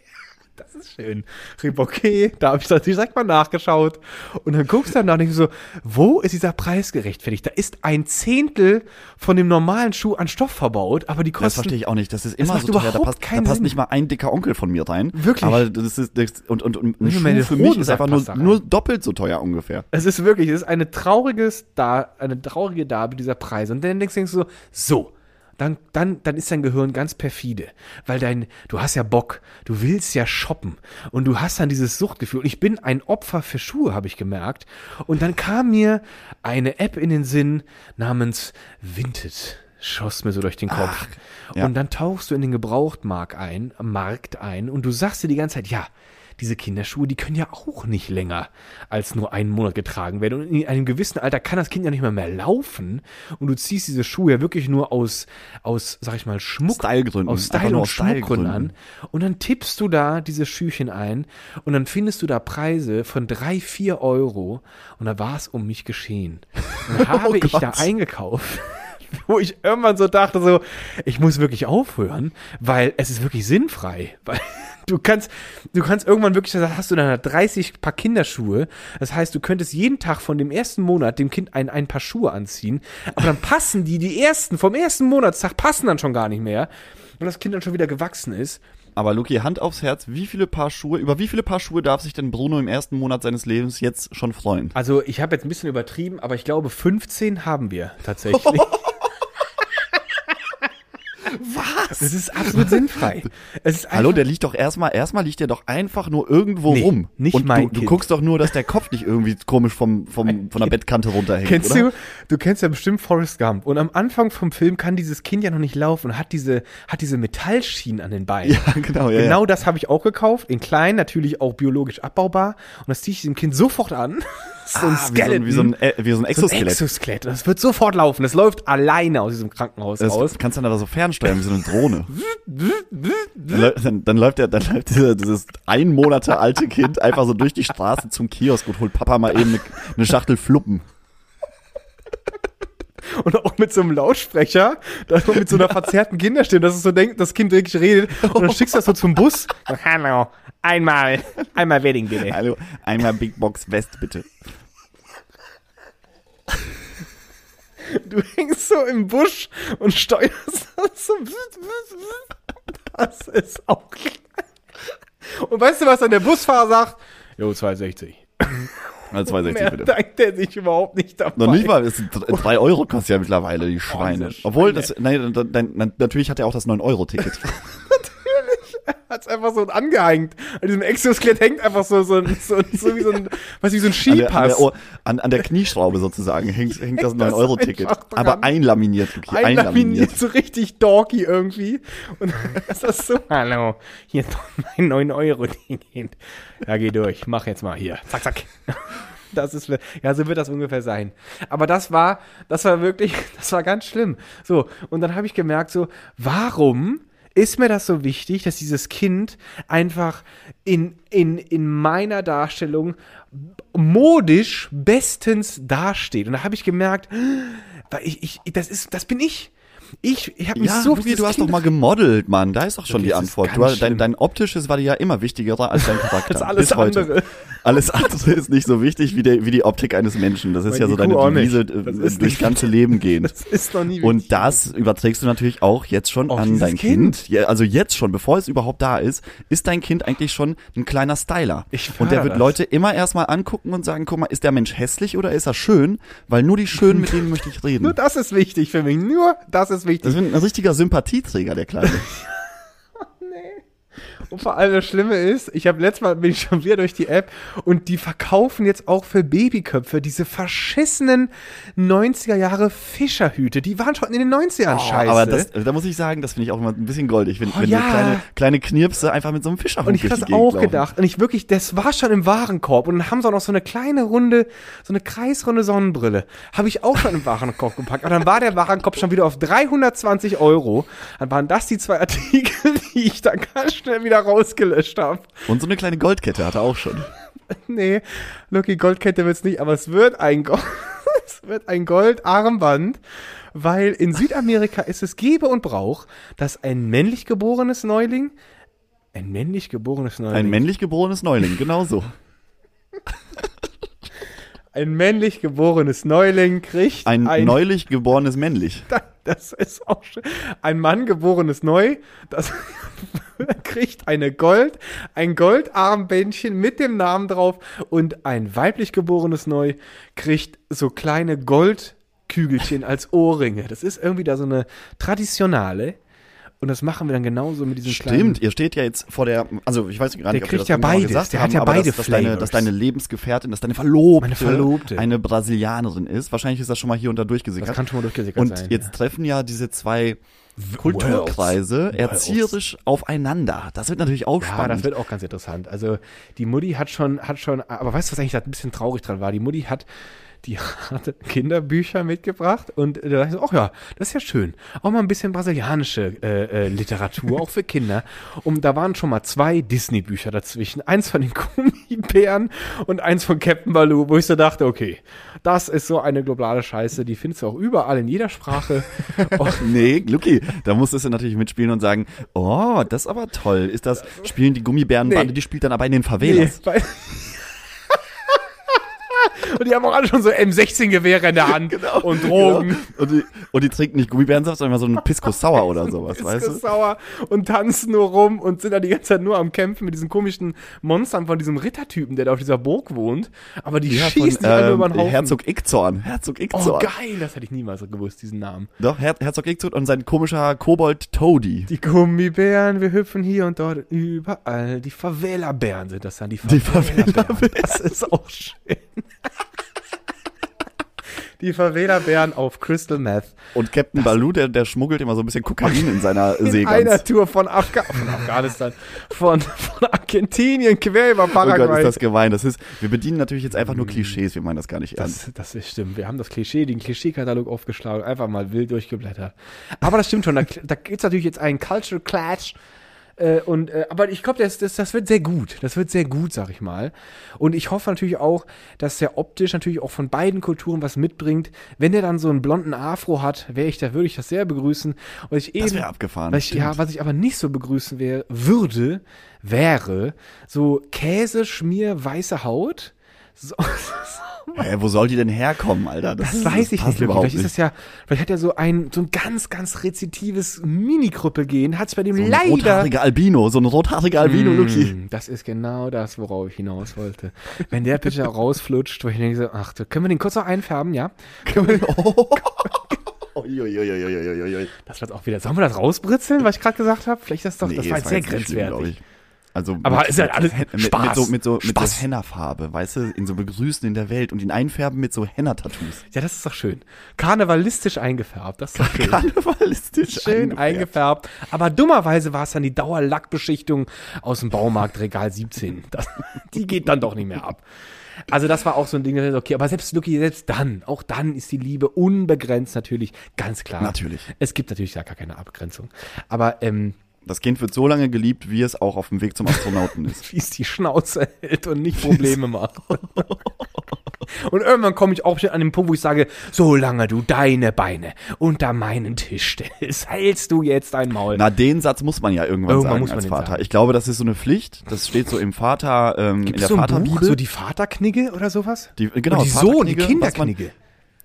Das ist schön. Reboquet, da habe ich das direkt mal nachgeschaut. Und dann guckst du dann und denkst so, wo ist dieser Preis gerechtfertigt? Da ist ein Zehntel von dem normalen Schuh an Stoff verbaut, aber die Das kosten verstehe ich auch nicht. Das ist immer macht so teuer. Da passt, da passt Sinn. nicht mal ein dicker Onkel von mir rein. Wirklich? Aber das ist das, und und, und ein Schuh für mich ist einfach nur, da nur doppelt so teuer ungefähr. Es ist wirklich, es ist eine trauriges da, eine traurige Darbe dieser Preise. Und dann denkst du so, so, dann, dann, dann ist dein Gehirn ganz perfide. Weil dein, du hast ja Bock, du willst ja shoppen und du hast dann dieses Suchtgefühl. Und ich bin ein Opfer für Schuhe, habe ich gemerkt. Und dann kam mir eine App in den Sinn namens Vinted schoss mir so durch den Kopf. Ach, ja. Und dann tauchst du in den Gebrauchtmarkt ein, Markt ein und du sagst dir die ganze Zeit, ja, diese Kinderschuhe, die können ja auch nicht länger als nur einen Monat getragen werden. Und in einem gewissen Alter kann das Kind ja nicht mehr mehr laufen. Und du ziehst diese Schuhe ja wirklich nur aus, aus, sag ich mal, Schmuck. Stylegründen. Aus Style und Schmuckgründen an. Und dann tippst du da diese Schüchen ein und dann findest du da Preise von drei, vier Euro. Und da war es um mich geschehen. Und dann habe ich Gott. da eingekauft. Wo ich irgendwann so dachte, so, ich muss wirklich aufhören, weil es ist wirklich sinnfrei. Weil du kannst, du kannst irgendwann wirklich, da hast du dann 30 Paar Kinderschuhe. Das heißt, du könntest jeden Tag von dem ersten Monat dem Kind ein, ein Paar Schuhe anziehen. Aber dann passen die, die ersten, vom ersten Monatstag passen dann schon gar nicht mehr. Und das Kind dann schon wieder gewachsen ist. Aber Luki, Hand aufs Herz, wie viele Paar Schuhe, über wie viele Paar Schuhe darf sich denn Bruno im ersten Monat seines Lebens jetzt schon freuen? Also ich habe jetzt ein bisschen übertrieben, aber ich glaube 15 haben wir tatsächlich. Was? Es ist absolut sinnfrei. Es ist Hallo, der liegt doch erstmal, erstmal liegt der doch einfach nur irgendwo Nee, rum. nicht Und mein du, du Kind. guckst doch nur, dass der Kopf nicht irgendwie komisch vom, vom, von der Bettkante runterhängt, Kennst oder? du, du kennst ja bestimmt Forrest Gump. Und am Anfang vom Film kann dieses Kind ja noch nicht laufen und hat diese, hat diese Metallschienen an den Beinen. Ja, genau, ja, genau ja. das habe ich auch gekauft. In klein, natürlich auch biologisch abbaubar. Und das ziehe ich dem Kind sofort an. so ein Ah, wie so ein, wie so ein, wie so ein So ein Exoskelett. Exoskelett. Das wird sofort laufen. Das läuft alleine aus diesem Krankenhaus das raus. kannst du dann aber so fernsteuern, wie so eine Drohne. dann, dann, dann läuft der, dann läuft dieser, dieses ein Monate alte Kind einfach so durch die Straße zum Kiosk und holt Papa mal eben eine, eine Schachtel Fluppen. Und auch mit so einem Lautsprecher, das mit so einer verzerrten Kinderstimme, dass es so denkt, das Kind wirklich redet. Und dann schickst du das so zum Bus. Hallo, einmal, einmal Wedding bitte. Hallo, einmal Big Box West, bitte. Du hängst so im Busch und steuerst das so. Das ist auch geil. Und weißt du, was dann der Busfahrer sagt? Jo, 260. Also 260 Mehr bitte. denkt er sich überhaupt nicht dabei. Noch nicht mal, es sind dr- drei Euro kostet ja mittlerweile die Schweine. Obwohl, das, nein, dann, dann, natürlich hat er auch das 9-Euro-Ticket. Hat's einfach so angehängt. An diesem Exoskelett hängt einfach so, so, ein- so, so wie so ein, was wie so ein An der, an, Skipass. der, Ohr- an, an der Knieschraube sozusagen hängt, hängt das Hängt das 9-Euro-Ticket. einfach dran. Aber einlaminiert, okay, einlaminiert. einlaminiert, so richtig dorky irgendwie. Und das ist so, hallo, hier ist doch mein 9 Euro Ticket. Ja, geh durch, mach jetzt mal hier. Zack, zack. Das ist, ja, so wird das ungefähr sein. Aber das war, das war wirklich, das war ganz schlimm. So, und dann habe ich gemerkt, so, warum ist mir das so wichtig, dass dieses Kind einfach in, in, in meiner Darstellung modisch bestens dasteht? Und da habe ich gemerkt, ich, ich, das ist, das bin ich. Ich, ich habe mich Ja, so auf Luki, du hast kind doch mal gemodelt, Mann. Da ist doch schon Luki, die das Antwort. Du, dein, dein optisches war dir ja immer wichtiger als dein Charakter. Als alles andere. Alles andere ist nicht so wichtig wie, der, wie die Optik eines Menschen. Das ist Mein ja so deine. Devise Das äh, durchs nicht ganze Leben gehen. Das ist noch nie Und wichtig. das überträgst du natürlich auch jetzt schon Auf an dein Kind. kind. Ja, also jetzt schon, bevor es überhaupt da ist, ist dein Kind eigentlich schon ein kleiner Styler. Ich und der wird das. Leute immer erstmal angucken und sagen, guck mal, ist der Mensch hässlich oder ist er schön? Weil nur die Schönen, mit denen möchte ich reden. Nur das ist wichtig für mich. Nur das ist wichtig. Das ist ein richtiger Sympathieträger, der Kleine. Und vor allem das Schlimme ist, ich habe letztes Mal bin ich schon wieder durch die App und die verkaufen jetzt auch für Babyköpfe diese verschissenen 90er Jahre Fischerhüte. Die waren schon in den 90ern scheiße. Oh, aber das, da muss ich sagen, das finde ich auch immer ein bisschen goldig, wenn, Oh, wenn ja. kleine, kleine Knirpse einfach mit so einem Fischerhut und ich habe das auch laufen. gedacht. Und ich wirklich, das war schon im Warenkorb. Und dann haben sie auch noch so eine kleine runde, so eine kreisrunde Sonnenbrille. Habe ich auch schon im Warenkorb gepackt. Aber dann war der Warenkorb schon wieder auf 320 Euro. Dann waren das die zwei Artikel, die ich dann ganz schnell wieder rausgelöscht habe. Und so eine kleine Goldkette hat er auch schon. Nee, Lucky Goldkette wird's nicht, aber es wird ein Gold, es wird ein Goldarmband, weil in Südamerika ist es Gebe und Brauch, dass ein männlich geborenes Neuling, ein männlich geborenes Neuling, Ein männlich geborenes Neuling, genau so. ein männlich geborenes Neuling kriegt Ein, ein neulich geborenes männlich. Das ist auch schön. Ein Mann geborenes Neu, das kriegt eine Gold, ein Goldarmbändchen mit dem Namen drauf und ein weiblich geborenes Neu kriegt so kleine Glaskügelchen als Ohrringe. Das ist irgendwie da so eine traditionale. Und das machen wir dann genauso mit diesen Stimmt, ihr steht ja jetzt vor der, also ich weiß gar nicht, Der ob kriegt das ja beides, gesagt der haben, hat ja beide dass, dass, deine, dass deine Lebensgefährtin, dass deine Verlobte, Meine Verlobte. eine Brasilianerin ist. Wahrscheinlich ist das schon mal hier und da Das durchgesickert. kann schon mal durchgesickert Und sein. jetzt treffen ja diese zwei Kulturkreise Worlds. erzieherisch aufeinander. Das wird natürlich auch Ja, spannend. das wird auch ganz interessant. Also die Mutti hat schon, hat schon, aber weißt du, was eigentlich da ein bisschen traurig dran war? Die Mutti hat, die hatte Kinderbücher mitgebracht und da dachte ich so, ach ja, das ist ja schön. Auch mal ein bisschen brasilianische äh, äh, Literatur, auch für Kinder. Und da waren schon mal zwei Disney-Bücher dazwischen. Eins von den Gummibären und eins von Captain Baloo, wo ich so dachte, okay, das ist so eine globale Scheiße, die findest du auch überall in jeder Sprache. Und Nee, Lucky, da musstest du natürlich mitspielen und sagen, oh, das ist aber toll. Ist das, spielen die Gummibärenbande, Nee. die spielt dann aber in den Nee, Favelas. weil Und die haben auch alle schon so M16-Gewehre in der Hand und Drogen. Genau. Und, die, und die trinken nicht Gummibärensaft, sondern so einen Pisco Sauer oder sowas, Ist weißt du? sauer und tanzen nur rum und sind da die ganze Zeit nur am Kämpfen mit diesen komischen Monstern von diesem Rittertypen, der da auf dieser Burg wohnt. Aber die Ja, schießen von, ähm, über den Haufen. Herzog Ickzorn. Herzog oh, Ickzorn. geil, das hätte ich niemals gewusst, diesen Namen. Doch, Her Herzog Ickzorn und sein komischer Kobold Toady. Die Gummibären, wir hüpfen hier und dort überall. Die Favela-Bären sind das dann, die Die Favela-Bären. Das ist auch schön. Die Favela-Bären auf Crystal Meth. Und Captain Baloo, der, der schmuggelt immer so ein bisschen Kokain in seiner In Seegans. einer Tour von, Afga von Afghanistan, von, von Argentinien quer über Oh Gott, Paraguay. ist das gemein. Das ist, wir bedienen natürlich jetzt einfach nur Klischees, wir meinen das gar nicht ernst. Das, das ist stimmt. Wir haben das Klischee, den Klischeekatalog aufgeschlagen, einfach mal wild durchgeblättert. Aber das stimmt schon. Da, da gibt es natürlich jetzt einen Culture Clash. Äh, und, äh, aber ich glaube, das, das, das wird sehr gut. Das wird sehr gut, sag ich mal. Und ich hoffe natürlich auch, dass der optisch natürlich auch von beiden Kulturen was mitbringt. Wenn der dann so einen blonden Afro hat, wäre ich da, würde ich das sehr begrüßen. Und ich Das eben, wäre abgefahren. was ich, ja, was ich aber nicht so begrüßen wär, würde, wäre so Käse, Schmier, weiße Haut. So, Hä, wo soll die denn herkommen, Alter? das weiß ich passt nicht. Überhaupt Vielleicht ist das ja, vielleicht hat er so ein, so ein ganz, ganz rezitives Mini-Krüppelgehen, hat es bei dem So ein leider. rothaariger Albino, so ein rothaariger Albino, Lucky. Mm, Das ist genau das, worauf ich hinaus wollte. Wenn der bitte rausflutscht, wo ich denke so, ach, können wir den kurz noch einfärben, ja? Uiuiuiuiuiui. Das wird auch wieder. Sollen wir das rausbritzeln, was ich gerade gesagt habe? Vielleicht ist das doch, Nee, das war jetzt sehr nicht grenzwertig. Also Aber mit- ist ja alles mit, mit, Spaß. so, mit so, mit so Henna-Farbe, weißt du, in so Begrüßen in der Welt und ihn einfärben mit so Henna-Tattoos. Ja, das ist doch schön. Karnevalistisch eingefärbt, das ist doch schön. Karnevalistisch Schön eingefärbt. Aber dummerweise war es dann die Dauerlackbeschichtung aus dem Baumarkt Regal 17. Das, die geht dann doch nicht mehr ab. Also das war auch so ein Ding, okay, aber selbst Lucky, selbst dann, auch dann ist die Liebe unbegrenzt natürlich, ganz klar. Natürlich. Es gibt natürlich ja gar keine Abgrenzung. Aber ähm, Das Kind wird so lange geliebt, wie es auch auf dem Weg zum Astronauten ist. wie es die Schnauze hält und nicht Probleme macht. Und irgendwann komme ich auch an den Punkt, wo ich sage, solange du deine Beine unter meinen Tisch stellst, hältst du jetzt dein Maul. Na, den Satz muss man ja irgendwann Irgendwann sagen muss man als Vater. sagen. Ich glaube, das ist so eine Pflicht. Das steht so im Vater, ähm, in Gibt's der so Vaterbibel. so die Vaterknigge oder sowas? Die, genau, Und die Sohn, die Kinderknigge.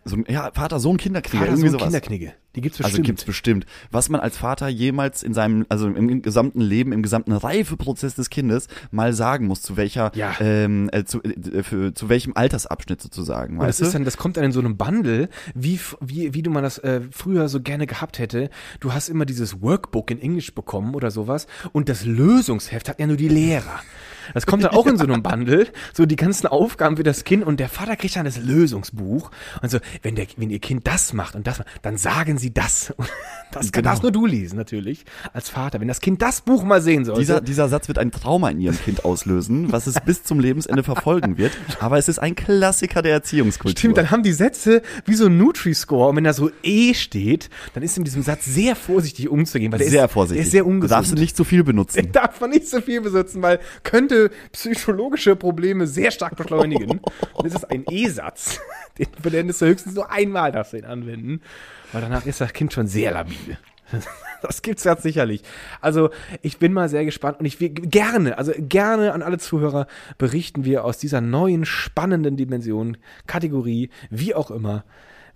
So, ja, Vater, Sohn, Kinderkriege, Vater, irgendwie Sohn, sowas. Kinderknigge. Die gibt's Also bestimmt. gibt's bestimmt. Was man als Vater jemals in seinem, also im gesamten Leben, im gesamten Reifeprozess des Kindes mal sagen muss, zu welcher, Ja. ähm, äh, zu, äh, für, zu welchem Altersabschnitt sozusagen, Und das weißt du? ist dann, das kommt dann in so einem Bundle, wie, wie, wie du man das äh, früher so gerne gehabt hätte. Du hast immer dieses Workbook in Englisch bekommen oder sowas und das Lösungsheft hat ja nur die Lehrer. Das kommt dann auch in so einem Bundle, so die ganzen Aufgaben für das Kind und der Vater kriegt dann das Lösungsbuch und so, wenn der, wenn ihr Kind das macht und das macht, dann sagen sie das. Und Das kann Genau. das nur du lesen natürlich als Vater. Wenn das Kind das Buch mal sehen sollte. Dieser, dieser Satz wird ein Trauma in ihrem Kind auslösen, was es bis zum Lebensende verfolgen wird. Aber es ist ein Klassiker der Erziehungskultur. Stimmt, dann haben die Sätze wie so ein Nutri-Score und wenn da so E steht, dann ist in diesem Satz sehr vorsichtig umzugehen, weil der sehr ist, vorsichtig. Der ist sehr ungesund. darfst du nicht zu viel benutzen. Den darf man nicht so viel besitzen, weil könnte psychologische Probleme sehr stark beschleunigen. Und das ist ein E-Satz. Den verwendest du höchstens nur einmal, darfst du ihn anwenden. Weil danach ist das Kind schon sehr labil. Das gibt's ganz sicherlich. Also, ich bin mal sehr gespannt und ich will gerne, also gerne an alle Zuhörer berichten wir aus dieser neuen spannenden Dimension, Kategorie, wie auch immer.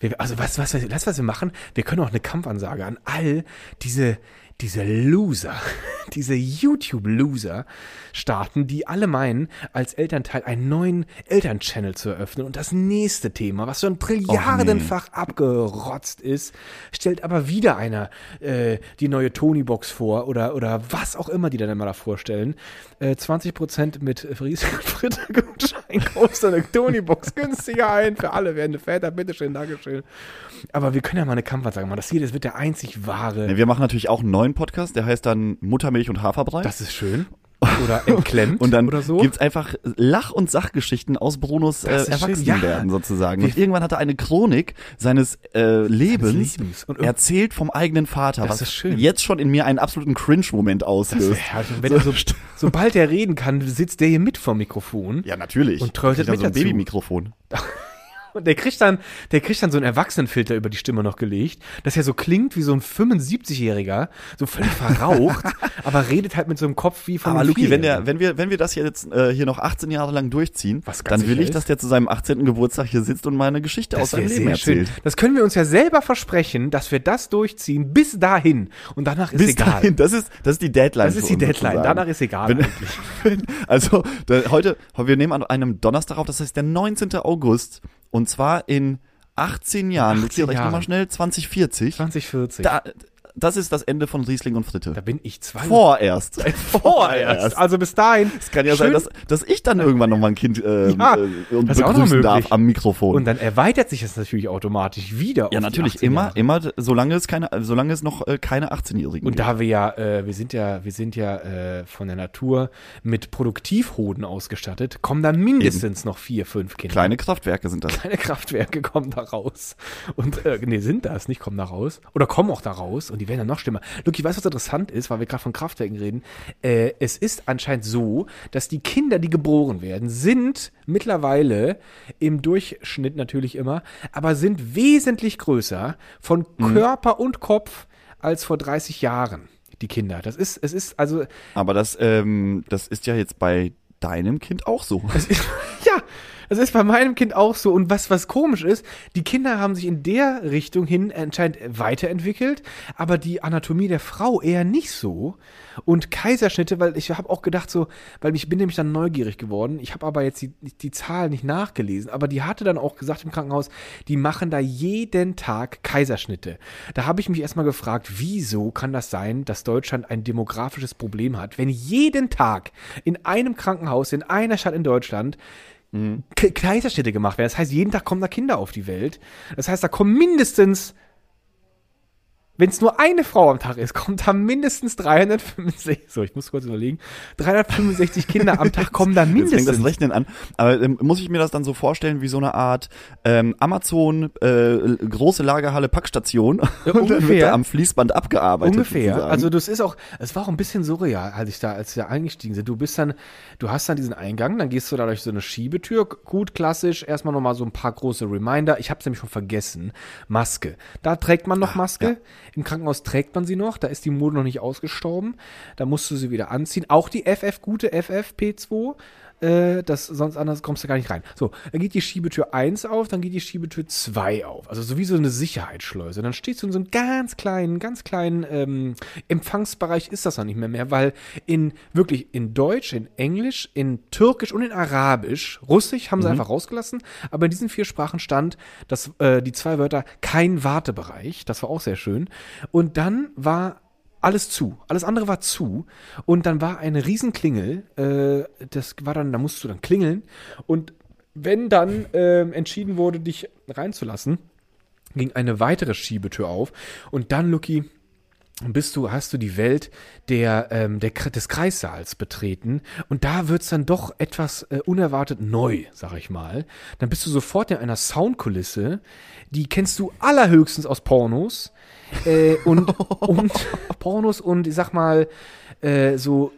Wir, also, was, was, was, was wir machen, wir können auch eine Kampfansage an all diese, diese Loser, diese YouTube-Loser starten, die alle meinen, als Elternteil einen neuen Elternchannel zu eröffnen. Und das nächste Thema, was schon trilliardenfach abgerotzt ist, stellt aber wieder einer äh, die neue Tony-Box vor oder, oder was auch immer die dann immer da vorstellen. Äh, 20% mit riesigen Fritte-Gutschein kaufst du eine Tony-Box günstiger ein für alle werdende Väter. Bitteschön, Dankeschön. Aber wir können ja mal eine Kampfansage machen. Das hier, das wird der einzig wahre. Ja, wir machen natürlich auch einen neuen Podcast, der heißt dann Muttermilch und Haferbrei. Das ist schön. Oder entklemmt und dann oder so. gibt's einfach Lach- und Sachgeschichten aus Brunos äh, Erwachsenwerden ja. sozusagen. Und irgendwann hat er eine Chronik seines äh, Lebens, Lebens. Und irg- erzählt vom eigenen Vater, Das was ist schön. jetzt schon in mir einen absoluten Cringe-Moment auslöst. er so, sobald er reden kann, sitzt der hier mit vom Mikrofon. ja, natürlich. Und trötet mit so ein. Babymikrofon. Und der kriegt dann, der kriegt dann so einen Erwachsenenfilter über die Stimme noch gelegt, dass er so klingt wie so ein 75-Jähriger, so völlig verraucht, aber redet halt mit so einem Kopf wie von Aber einem Luki, wenn, der, wenn, wir, wenn wir das hier jetzt äh, hier noch 18 Jahre lang durchziehen, dann will ich, dass der zu seinem 18. Geburtstag hier sitzt und mal eine Geschichte aus das wäre seinem Leben sehr schön. erzählt. Das können wir uns ja selber versprechen, dass wir das durchziehen bis dahin. Und danach ist Bis egal. dahin, das ist, das ist die Deadline. Das ist die Deadline. Danach ist egal Wenn-. Wenn- Also, da, heute, wir nehmen an einem Donnerstag auf, das heißt der 19. August. Und zwar in 18 Jahren. 18 Luki, rechne Jahren. mal schnell, 2040. 2040. Da, das ist das Ende von Riesling und Fritte. Da bin ich zwei. Vorerst. Vorerst. Also bis dahin. Es kann ja sein, dass, dass ich dann irgendwann noch mal ein Kind äh, Ja, äh, und begrüßen darf am Mikrofon. Und dann erweitert sich das natürlich automatisch wieder. ja, natürlich 18 immer, immer, solange es keine, solange es noch äh, keine 18-Jährigen Und da wir ja, äh, wir sind ja, wir sind ja äh, von der Natur mit Produktivhoden ausgestattet, kommen da mindestens noch vier, fünf Kinder. Kleine Kraftwerke sind das. Kleine Kraftwerke kommen da raus. Und äh, nee, sind das, nicht kommen da raus. Oder kommen auch da raus und die werden dann noch schlimmer. Luki, weißt du, was interessant ist, weil wir gerade von Kraftwerken reden? Äh, es ist anscheinend so, dass die Kinder, die geboren werden, sind mittlerweile im Durchschnitt natürlich immer, aber sind wesentlich größer von Körper und Kopf als vor 30 Jahren. Die Kinder. Das ist, es ist also Aber das, ähm, das ist ja jetzt bei deinem Kind auch so. Ja, das ist bei meinem Kind auch so. Und was, was komisch ist, die Kinder haben sich in der Richtung hin anscheinend weiterentwickelt, aber die Anatomie der Frau eher nicht so. Und Kaiserschnitte, weil ich habe auch gedacht so, weil ich bin nämlich dann neugierig geworden. Ich habe aber jetzt die, die Zahl nicht nachgelesen, aber die hatte dann auch gesagt im Krankenhaus, die machen da jeden Tag Kaiserschnitte. Da habe ich mich erstmal gefragt, wieso kann das sein, dass Deutschland ein demografisches Problem hat, wenn jeden Tag in einem Krankenhaus in einer Stadt in Deutschland K- Kaiserschnitte gemacht werden. Das heißt, jeden Tag kommen da Kinder auf die Welt. Das heißt, da kommen mindestens, wenn es nur eine Frau am Tag ist, kommt da mindestens 365, so, ich muss kurz überlegen, 365 Kinder am Tag kommen da Jetzt fängt das mindestens. Rechnen an. Aber ähm, muss ich mir das dann so vorstellen wie so eine Art ähm, Amazon äh, große Lagerhalle Packstation Ja, und dann wird da am Fließband abgearbeitet. Ungefähr. sozusagen. Also das ist auch, es war auch ein bisschen surreal, als ich da, als wir eingestiegen sind. Du bist dann, du hast dann diesen Eingang, dann gehst du da durch so eine Schiebetür, gut klassisch, erstmal nochmal so ein paar große Reminder. Ich habe es nämlich schon vergessen. Maske. Da trägt man noch Maske. Im Krankenhaus trägt man sie noch. Da ist die Mode noch nicht ausgestorben. Da musst du sie wieder anziehen. Auch die FF, gute FFP2. Äh, das, sonst anders kommst du gar nicht rein. So, dann geht die Schiebetür 1 auf, dann geht die Schiebetür 2 auf. Also so wie so eine Sicherheitsschleuse. Dann stehst du in so einem ganz kleinen, ganz kleinen ähm, Empfangsbereich ist das noch nicht mehr mehr, weil in wirklich in Deutsch, in Englisch, in Türkisch und in Arabisch, Russisch haben sie einfach rausgelassen, aber in diesen vier Sprachen stand, dass äh, die zwei Wörter kein Wartebereich. Das war auch sehr schön. Und dann war alles zu. Alles andere war zu. Und dann war eine Riesenklingel. Äh, das war dann, da musst du dann klingeln. Und wenn dann ähm, entschieden wurde, dich reinzulassen, ging eine weitere Schiebetür auf. Und dann, Lucky, bist du, hast du die Welt der, ähm, der, des Kreissaals betreten und da wird's dann doch etwas äh, unerwartet neu, sag ich mal. Dann bist du sofort in einer Soundkulisse, die kennst du allerhöchstens aus Pornos äh, und, und Pornos und ich sag mal äh, so.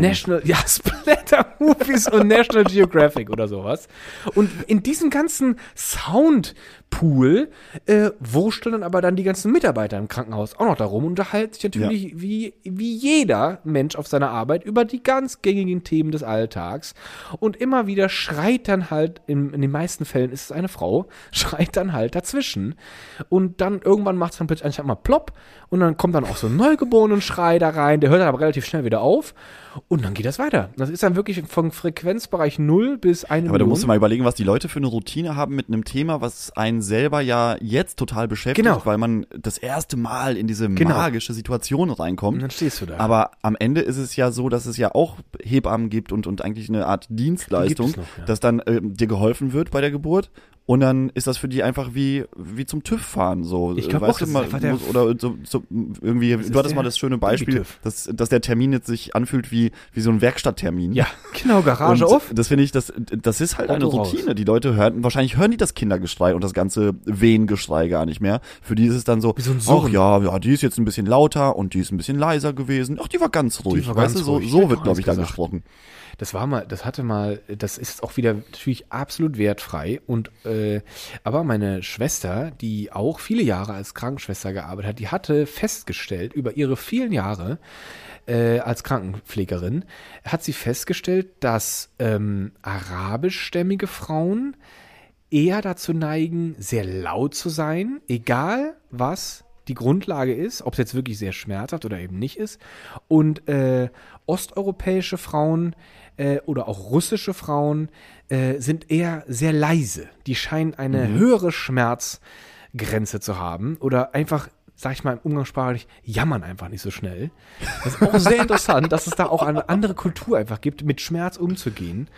National, ja, Splatter Movies und National Geographic oder sowas. Und in diesem ganzen Soundpool äh, wurschteln dann aber dann die ganzen Mitarbeiter im Krankenhaus auch noch darum und unterhalten sich natürlich wie, wie jeder Mensch auf seiner Arbeit über die ganz gängigen Themen des Alltags. Und immer wieder schreit dann halt, in, in den meisten Fällen ist es eine Frau, schreit dann halt dazwischen. Und dann irgendwann macht es dann plötzlich einfach mal plopp und dann kommt dann auch so ein Neugeborenen-Schrei da rein, der hört dann aber relativ schnell wieder auf und dann geht das weiter. Das ist dann wirklich vom Frequenzbereich 0 bis 1 Aber da musst du mal überlegen, was die Leute für eine Routine haben mit einem Thema, was einen selber ja jetzt total beschäftigt, Genau. weil man das erste Mal in diese Genau. magische Situation reinkommt. Und dann stehst du da. Aber am Ende ist es ja so, dass es ja auch Hebammen gibt und, und eigentlich eine Art Dienstleistung, noch, ja. dass dann ähm, dir geholfen wird bei der Geburt. Und dann ist das für die einfach wie, wie zum TÜV fahren, so. Ich glaub Weißt auch, du, das ist man einfach der- muss- oder so, so irgendwie, du hattest mal das schöne Beispiel, dass, dass der Termin jetzt sich anfühlt wie, wie so ein Werkstatttermin. ja, genau, Garage und auf. Das finde ich, das, das ist halt eine Auto raus. Routine. Die Leute hören, wahrscheinlich hören die das Kindergeschrei und das ganze Wehengeschrei gar nicht mehr. Für die ist es dann so, Wie so ein ach ja, ja, die ist jetzt ein bisschen lauter und die ist ein bisschen leiser gewesen. Ach, die war ganz ruhig. war weißt ganz du, so, ruhig. so Hat wird, auch glaube ich, da gesprochen. Das war mal, das hatte mal, das ist auch wieder natürlich absolut wertfrei. Und äh, aber meine Schwester, die auch viele Jahre als Krankenschwester gearbeitet hat, die hatte festgestellt über ihre vielen Jahre äh, als Krankenpflegerin, hat sie festgestellt, dass ähm, arabischstämmige Frauen eher dazu neigen, sehr laut zu sein, egal was die Grundlage ist, ob es jetzt wirklich sehr schmerzhaft oder eben nicht ist. Und äh, osteuropäische Frauen äh, oder auch russische Frauen äh, sind eher sehr leise. Die scheinen eine höhere Schmerzgrenze zu haben oder einfach sag ich mal, im Umgangssprachlich jammern einfach nicht so schnell. Das ist auch sehr interessant, dass es da auch eine andere Kultur einfach gibt, mit Schmerz umzugehen.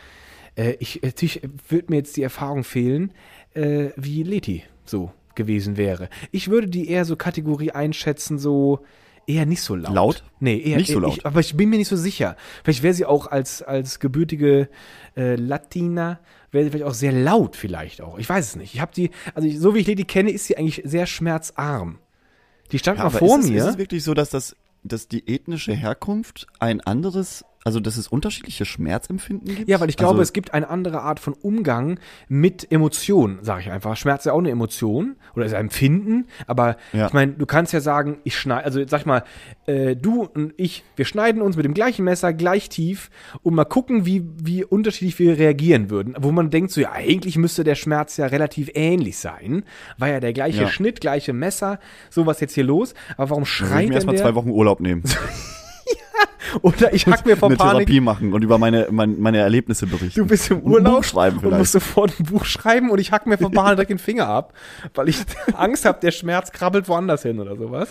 Äh, ich, natürlich wird mir jetzt die Erfahrung fehlen, äh, wie Leti so gewesen wäre. Ich würde die eher so Kategorie einschätzen, so eher nicht so laut. Laut? Nee, eher Nicht so laut. Ich, aber ich bin mir nicht so sicher. Vielleicht wäre sie auch als, als gebürtige äh, Latina, wäre sie vielleicht auch sehr laut vielleicht auch. Ich weiß es nicht. Ich habe die, also ich, so wie ich Leti kenne, ist sie eigentlich sehr schmerzarm. Die stand Ja, mal aber vor ist es, mir. ist es wirklich so, dass das, dass die ethnische Herkunft ein anderes, also dass es unterschiedliche Schmerzempfinden gibt? Ja, weil ich glaube, also, es gibt eine andere Art von Umgang mit Emotionen, sage ich einfach. Schmerz ist ja auch eine Emotion oder ist ein Empfinden, aber Ja. ich meine, du kannst ja sagen, ich schneide, also sag ich mal, äh, du und ich, wir schneiden uns mit dem gleichen Messer gleich tief und mal gucken, wie, wie unterschiedlich wir reagieren würden. Wo man denkt so, ja, eigentlich müsste der Schmerz ja relativ ähnlich sein, war ja der gleiche Ja. Schnitt, gleiche Messer, so was jetzt hier los, aber warum würde ich schreit mir erstmal zwei Wochen Urlaub nehmen. Oder ich hack mir vor eine Panik Therapie machen und über meine, meine, meine Erlebnisse berichten. Du bist im Und ein Urlaub Buch schreiben und vielleicht. musst sofort ein Buch schreiben und ich hack mir vom Bahn direkt den Finger ab, weil ich Angst habe, der Schmerz krabbelt woanders hin oder sowas.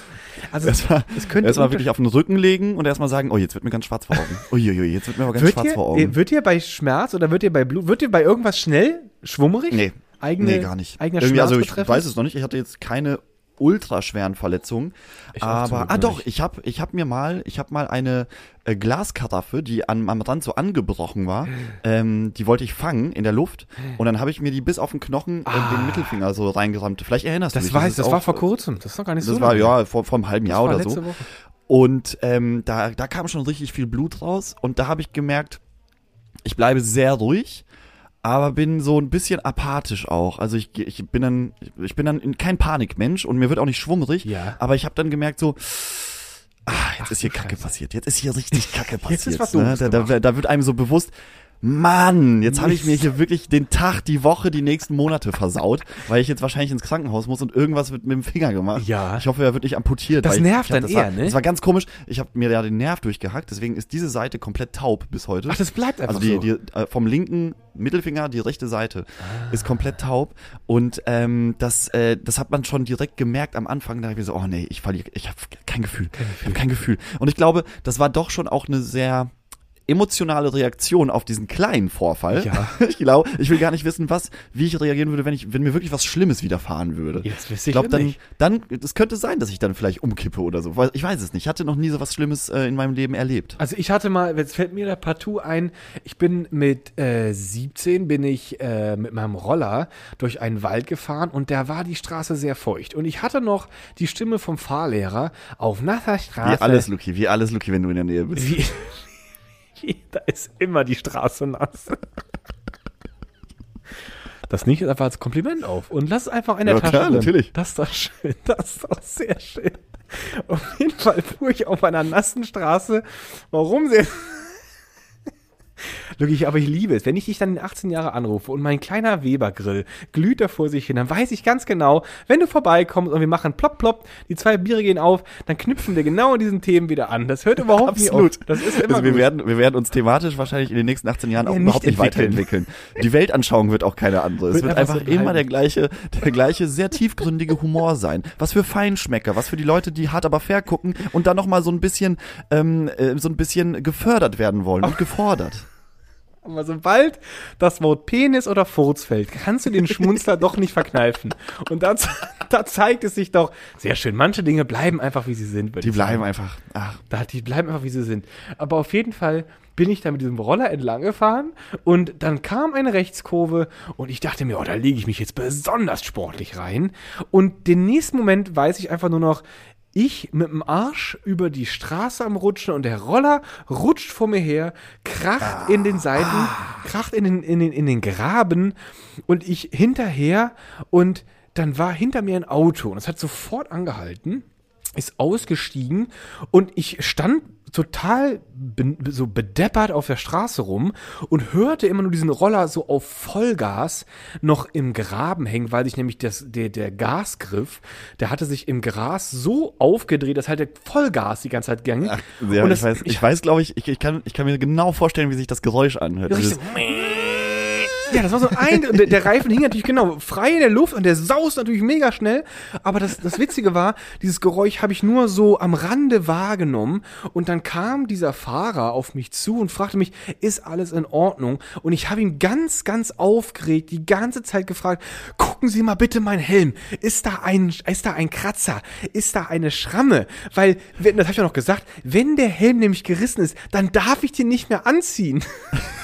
Also Erstmal es könnte erstmal wirklich auf den Rücken legen und erstmal sagen, oh, jetzt wird mir ganz schwarz vor Augen. Uiuiui, jetzt wird mir aber ganz wird schwarz dir, vor Augen. wird dir bei Schmerz oder wird dir bei Blut, wird dir bei irgendwas schnell schwummerig? Nee. Eigene, nee, gar nicht. Eigener Irgendwie, Schmerz also ich betreffend? weiß es noch nicht. Ich hatte jetzt keine ultraschweren Verletzungen. Ich aber, ah doch, ich habe ich hab mir mal, ich habe mal eine äh, Glaskaraffe, die an, am Rand so angebrochen war, ähm, die wollte ich fangen in der Luft und dann habe ich mir die bis auf den Knochen äh, den Mittelfinger so reingerammt. Vielleicht erinnerst du Ah. Das dich. weiß, das war auch, vor kurzem. Das ist noch gar nicht Das so war lange. ja vor, vor einem halben Jahr Das war oder so. Woche. Und ähm, da, da kam schon richtig viel Blut raus und da habe ich gemerkt, ich bleibe sehr ruhig, aber bin so ein bisschen apathisch auch. Also ich, ich bin dann, ich bin dann in- kein Panikmensch und mir wird auch nicht schwummrig, Ja. aber ich habe dann gemerkt so, ah, jetzt Ach ist hier Kacke Scheiße. passiert, jetzt ist hier richtig Kacke passiert. Jetzt ist was ne? Da, da, da wird einem so bewusst, Mann, jetzt habe ich mir hier wirklich den Tag, die Woche, die nächsten Monate versaut, weil ich jetzt wahrscheinlich ins Krankenhaus muss und irgendwas wird mit dem Finger gemacht. Ja. Ich hoffe, er wird nicht amputiert. Das ich- nervt ich hab, dann das war, eher, ne? Das war ganz komisch. Ich habe mir ja den Nerv durchgehackt, deswegen ist diese Seite komplett taub bis heute. Ach, das bleibt einfach also die, so. die äh, vom linken Mittelfinger, die rechte Seite Ah. ist komplett taub und ähm, das, äh, das hat man schon direkt gemerkt am Anfang. Da habe ich so, oh nee, ich verliere, ich habe kein Gefühl, ich habe kein Gefühl. Und ich glaube, das war doch schon auch eine sehr emotionale Reaktion auf diesen kleinen Vorfall. Ja. Ich glaube, ich will gar nicht wissen, was, wie ich reagieren würde, wenn ich, wenn mir wirklich was Schlimmes widerfahren würde. Das wüsste ich ich glaube, dann, dann, es könnte sein, dass ich dann vielleicht umkippe oder so. Ich weiß es nicht. Ich hatte noch nie so was Schlimmes äh, in meinem Leben erlebt. Also ich hatte mal, jetzt fällt mir da partout ein, ich bin mit äh, 17 bin ich äh, mit meinem Roller durch einen Wald gefahren und da war die Straße sehr feucht. Und ich hatte noch die Stimme vom Fahrlehrer auf nasser Straße. Wie alles, Luki, wie alles, Luki, wenn du in der Nähe bist. Wie, da ist immer die Straße nass. Das nicht einfach als Kompliment auf. Und lass es einfach in der Ja, Tasche klar, drin. natürlich. Das ist doch schön. Das ist doch sehr schön. Auf jeden Fall fuhr ich auf einer nassen Straße. Warum sie. Wirklich, aber ich liebe es. Wenn ich dich dann in 18 Jahre anrufe und mein kleiner Webergrill glüht da vor sich hin, dann weiß ich ganz genau, wenn du vorbeikommst und wir machen plopp, plopp, die zwei Biere gehen auf, dann knüpfen wir genau an diesen Themen wieder an. Das hört überhaupt Absolut. auf. Das ist immer also wir gut. werden, wir werden uns thematisch wahrscheinlich in den nächsten 18 Jahren auch Ja, überhaupt nicht nicht entwickeln. weiterentwickeln. Die Weltanschauung wird auch keine andere. Es Wird wird einfach einfach so immer der gleiche, der gleiche sehr tiefgründige Humor sein. Was für Feinschmecker, was für die Leute, die hart aber fair gucken und dann noch mal so ein bisschen, ähm, äh, so ein bisschen gefördert werden wollen und gefordert. Aber sobald das Wort Penis oder Furz fällt, kannst du den Schmunzler doch nicht verkneifen. Und da, da zeigt es sich doch, sehr schön, manche Dinge bleiben einfach, wie sie sind. Die ich sagen. bleiben einfach, ach, Da, die bleiben einfach, wie sie sind. Aber auf jeden Fall bin ich da mit diesem Roller entlang gefahren und dann kam eine Rechtskurve und ich dachte mir, oh, da lege ich mich jetzt besonders sportlich rein. Und den nächsten Moment weiß ich einfach nur noch, ich mit dem Arsch über die Straße am Rutschen und der Roller rutscht vor mir her, kracht in den Seiten, kracht in den, in den, in den Graben und ich hinterher und dann war hinter mir ein Auto und es hat sofort angehalten ist ausgestiegen und ich stand total be so bedeppert auf der Straße rum und hörte immer nur diesen Roller so auf Vollgas noch im Graben hängen, weil sich nämlich das, der, der Gasgriff, der hatte sich im Gras so aufgedreht, dass halt der Vollgas die ganze Zeit ging. ach ja, und ich weiß, ich weiß, glaube ich, ich, ich kann, ich kann mir genau vorstellen, wie sich das Geräusch anhört. Dieses- richtig Ja, das war so ein, und der, der Reifen hing natürlich genau frei in der Luft und der saust natürlich mega schnell. Aber das, das Witzige war, dieses Geräusch habe ich nur so am Rande wahrgenommen. Und dann kam dieser Fahrer auf mich zu und fragte mich, ist alles in Ordnung? Und ich habe ihn ganz, ganz aufgeregt die ganze Zeit gefragt, gucken Sie mal bitte mein Helm. Ist da ein, ist da ein Kratzer? Ist da eine Schramme? Weil, das habe ich ja noch gesagt, wenn der Helm nämlich gerissen ist, dann darf ich den nicht mehr anziehen.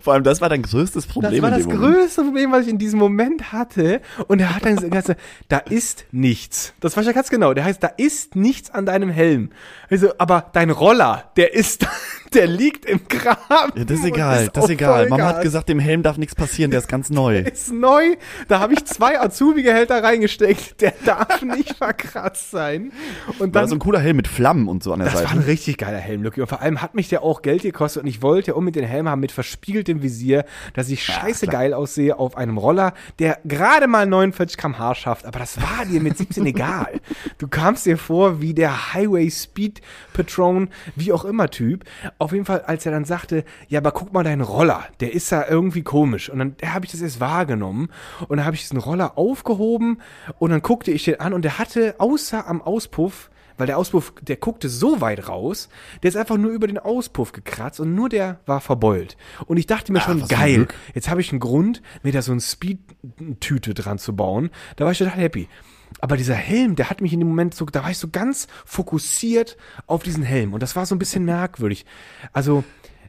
Vor allem, das war dein größtes Problem Das war das größte Problem, was ich in diesem Moment hatte. Und er hat dann gesagt, da ist nichts. Das war ja ganz genau. Der heißt, da ist nichts an deinem Helm. Also, aber dein Roller, der ist, der liegt im Graben. Ja, das ist egal, das ist egal. Mama hat gesagt, dem Helm darf nichts passieren, der ist ganz neu. ist neu. Da habe ich zwei Azubi-Gehälter reingesteckt. Der darf nicht verkratzt sein. Und War dann so ein cooler Helm mit Flammen und so an der Das war ein Seite. richtig geiler Helm, Lucky. Und vor allem hat mich der auch Geld gekostet und ich wollte ja unbedingt den Helm haben mit verspiegeltem Visier, dass ich scheiße geil aussehe auf einem Roller, der gerade mal 49 km/h schafft. Aber das war dir mit 17 egal. Du kamst dir vor wie der Highway Speed Patron, wie auch immer Typ. Auf jeden Fall, als er dann sagte, ja, aber guck mal deinen Roller, der ist da irgendwie komisch. Und dann habe ich das erst wahrgenommen und dann habe ich diesen Roller aufgehoben und dann guckte ich den an und der hatte außer am Auspuff weil der Auspuff, der guckte so weit raus, der ist einfach nur über den Auspuff gekratzt und nur der war verbeult. Und ich dachte mir schon, für ein geil, jetzt habe ich einen Grund, mir da so ein Speed-Tüte dran zu bauen. Da war ich total happy. Aber dieser Helm, der hat mich in dem Moment so, da war ich so ganz fokussiert auf diesen Helm. Und das war so ein bisschen merkwürdig. Also,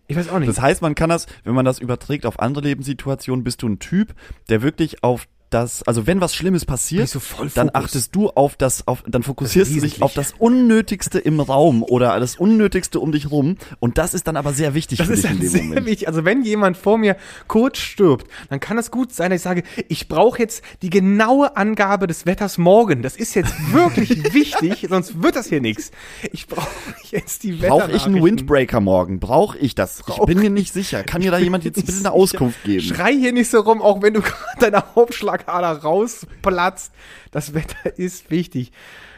ich weiß auch nicht. Das heißt, man kann das, wenn man das überträgt auf andere Lebenssituationen, bist du ein Typ, der wirklich auf das, also wenn was Schlimmes passiert, voll dann achtest du auf das, auf, dann fokussierst Das du dich auf das Unnötigste im Raum oder das Unnötigste um dich rum und das ist dann aber sehr wichtig Das für dich in dem sehr Moment. wichtig. Also wenn jemand vor mir kurz stirbt, dann kann es gut sein, dass ich sage, ich brauche jetzt die genaue Angabe des Wetters morgen. Das ist jetzt wirklich wichtig, sonst wird das hier nichts. Ich brauche jetzt die Brauche ich einen. Windbreaker morgen? Brauche ich das? Ich bin mir nicht sicher. Kann mir da jemand jetzt bitte eine Auskunft geben? Schrei hier nicht so rum, auch wenn du gerade deine Hauptschlagader rausplatzt. Das Wetter ist wichtig.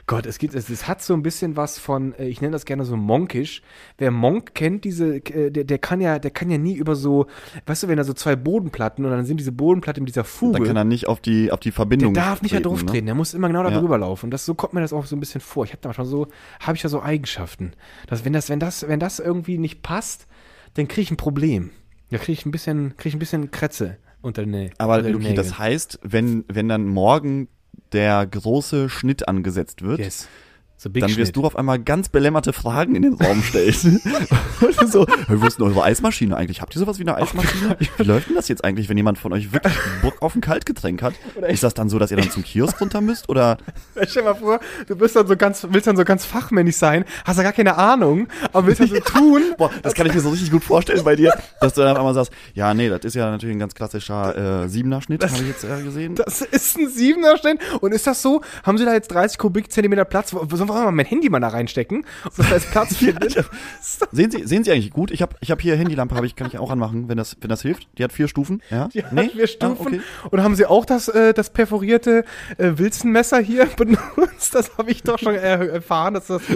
Gott, es gibt, es, es hat so ein bisschen was von, äh, ich nenne das gerne so monkisch. Wer Monk kennt, diese, äh, der, der kann ja, der kann ja nie über so, weißt du, wenn da so zwei Bodenplatten und dann sind diese Bodenplatten mit dieser Fuge. Dann kann er nicht auf die, auf die der Verbindung darf nicht da drauf treten, ne? der muss immer genau da Ja. drüber laufen. Und das, so kommt mir das auch so ein bisschen vor. Ich habe da manchmal so, habe ich da so Eigenschaften. Dass wenn das, wenn das, wenn das irgendwie nicht passt, dann kriege ich ein Problem. Da kriege ich ein bisschen, kriege ich ein bisschen Krätze unter den Aber unter Luki, Nägeln. das heißt, wenn, wenn dann morgen der große Schnitt angesetzt wird, Yes. So dann wirst Schnitt. du auf einmal ganz belämmerte Fragen in den Raum stellen. so, hey, wo ist denn eure Eismaschine eigentlich? Habt ihr sowas wie eine Eismaschine? Wie läuft denn das jetzt eigentlich, wenn jemand von euch wirklich Bock auf ein Kaltgetränk hat? Ist das dann so, dass ihr dann zum Kiosk runter müsst? Oder Stell dir mal vor, du bist dann so ganz, willst dann so ganz fachmännisch sein, hast ja gar keine Ahnung, aber willst dann so tun. Boah, das kann ich mir so richtig gut vorstellen bei dir, dass du dann auf einmal sagst, ja, nee, das ist ja natürlich ein ganz klassischer äh, Siebener-Schnitt, habe ich jetzt äh, gesehen. Das ist ein Siebener Stellen. Und ist das so? Haben sie da jetzt 30 Kubikzentimeter Platz? Wo- Wir mal mein Handy mal da reinstecken? Ob das da jetzt Platz findet? Sehen Sie, sehen Sie eigentlich gut? Ich habe ich hab hier Handylampe, hab ich, kann ich auch anmachen, wenn das, wenn das hilft. Die hat vier Stufen. Ja? Die hat vier Stufen. Ah, okay. Und haben sie auch das, äh, das perforierte äh, Wilson-Messer hier benutzt? Das habe ich doch schon äh, erfahren, dass das.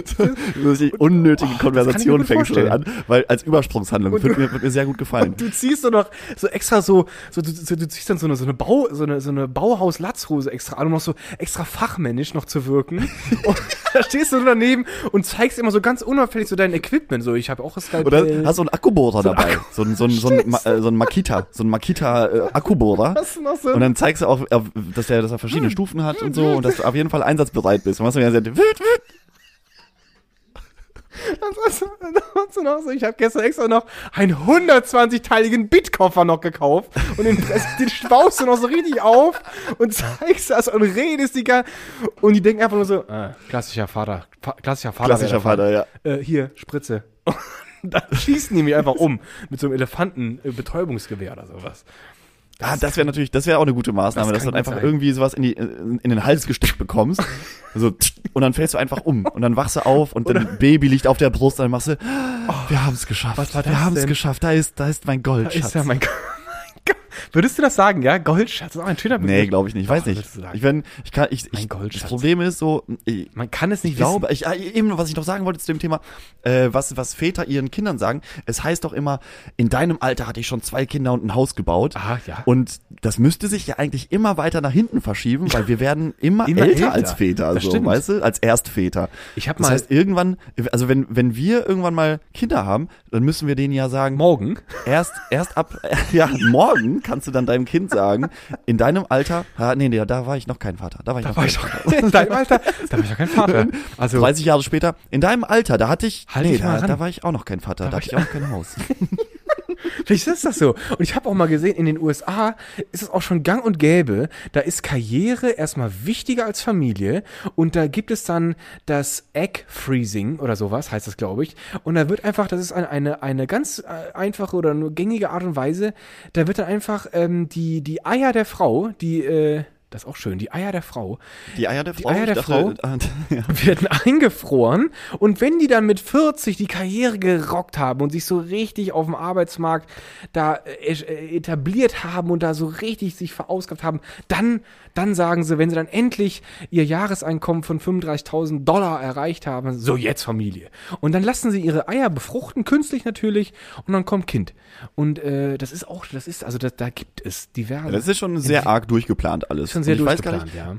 Dass ich unnötige Oh, Konversation das fängst du an, weil als Übersprungshandlung wird mir, wird mir sehr gut gefallen. Und du ziehst so noch so extra so, so du, so, du ziehst dann so eine, so eine Bau, so eine, so eine Bauhaus-Latzhose extra an, um noch so extra fachmännisch noch zu wirken. und da stehst du daneben und zeigst immer so ganz unauffällig so dein Equipment. So, ich habe auch das Oder hast du einen Akkubohrer dabei? So ein, so ein, so ein, Ma- äh, so ein Makita, so ein Makita äh, so Und dann zeigst du auch, äh, dass er, dass er verschiedene Stufen hat und so und dass du auf jeden Fall einsatzbereit bist. Und was du ja gesagt, Dann sagst du, dann du noch so, ich habe gestern extra noch einen 120-teiligen Bitkoffer noch gekauft und den, den baust du noch so richtig auf und zeigst das und redest die gar und die denken einfach nur so, ah, klassischer Vater, Fa klassischer Vater. Klassischer Vater, ja. Äh, hier, Spritze. Und dann schießen die mich einfach um mit so einem Elefanten-Betäubungsgewehr oder sowas. Ah, das wäre natürlich, das wäre auch eine gute Maßnahme, Das dass du dann einfach sein. irgendwie sowas in, die, in, in den Hals gesteckt bekommst. So, tsch, und dann fällst du einfach um. Und dann wachst du auf und dein Baby liegt auf der Brust. Und dann machst du, wir haben es geschafft. Oh. Was war wir das haben es geschafft. Da ist, da ist mein Gold, Da Schatz. ist ja mein Go- Würdest du das sagen, ja? Goldschatz, das ist auch ein schöner Nee, glaube ich nicht. Ich weiß Doch, nicht. Ich, wenn, ich kann, ich, ich, das Problem ist so, ich, Man kann es nicht ich glaube, ich, ah, eben, was ich noch sagen wollte zu dem Thema, äh, was, was Väter ihren Kindern sagen, es heißt doch immer, in deinem Alter hatte ich schon zwei Kinder und ein Haus gebaut. Ah, ja. Und das müsste sich ja eigentlich immer weiter nach hinten verschieben, weil wir werden immer, Immer älter, älter. als Väter, Das so, stimmt. weißt du, als Erstväter. Ich hab das mal- heißt, irgendwann, also wenn, wenn wir irgendwann mal Kinder haben, dann müssen wir denen ja sagen, Morgen. erst, erst ab, ja, morgen kannst du dann deinem Kind sagen, in deinem Alter, ah, nee, nee, da war ich noch kein Vater, da war ich noch war kein ich Vater. In deinem Alter? Da war ich ja kein Vater. Also, 30 Jahre später, in deinem Alter, da hatte ich, Halt nee, da, da war ich auch noch kein Vater, da, war hatte ich ich auch noch kein Haus. vielleicht ist das so. Und ich habe auch mal gesehen, in den USA ist es auch schon gang und gäbe, da ist Karriere erstmal wichtiger als Familie. Und da gibt es dann das Egg Freezing oder sowas, heißt das, glaube ich. Und da wird einfach, das ist eine, eine, ganz äh, einfache oder nur gängige Art und Weise, da wird dann einfach ähm, die, die Eier der Frau, die, äh, das ist auch schön, die Eier der Frau, Die Eier der Frau? Eier der ich dachte, äh, werden eingefroren und wenn die dann mit 40 die Karriere gerockt haben und sich so richtig auf dem Arbeitsmarkt da äh, äh, etabliert haben und da so richtig sich verausgabt haben, dann, dann sagen sie, wenn sie dann endlich ihr Jahreseinkommen von 35.000 Dollar erreicht haben, so jetzt Familie. Und dann lassen sie ihre Eier befruchten, künstlich natürlich, und dann kommt Kind. Und äh, das ist auch, das ist, also da, da gibt es diverse. Das ist schon sehr arg durchgeplant alles. schon sehr Und ich durchgeplant, nicht, ja.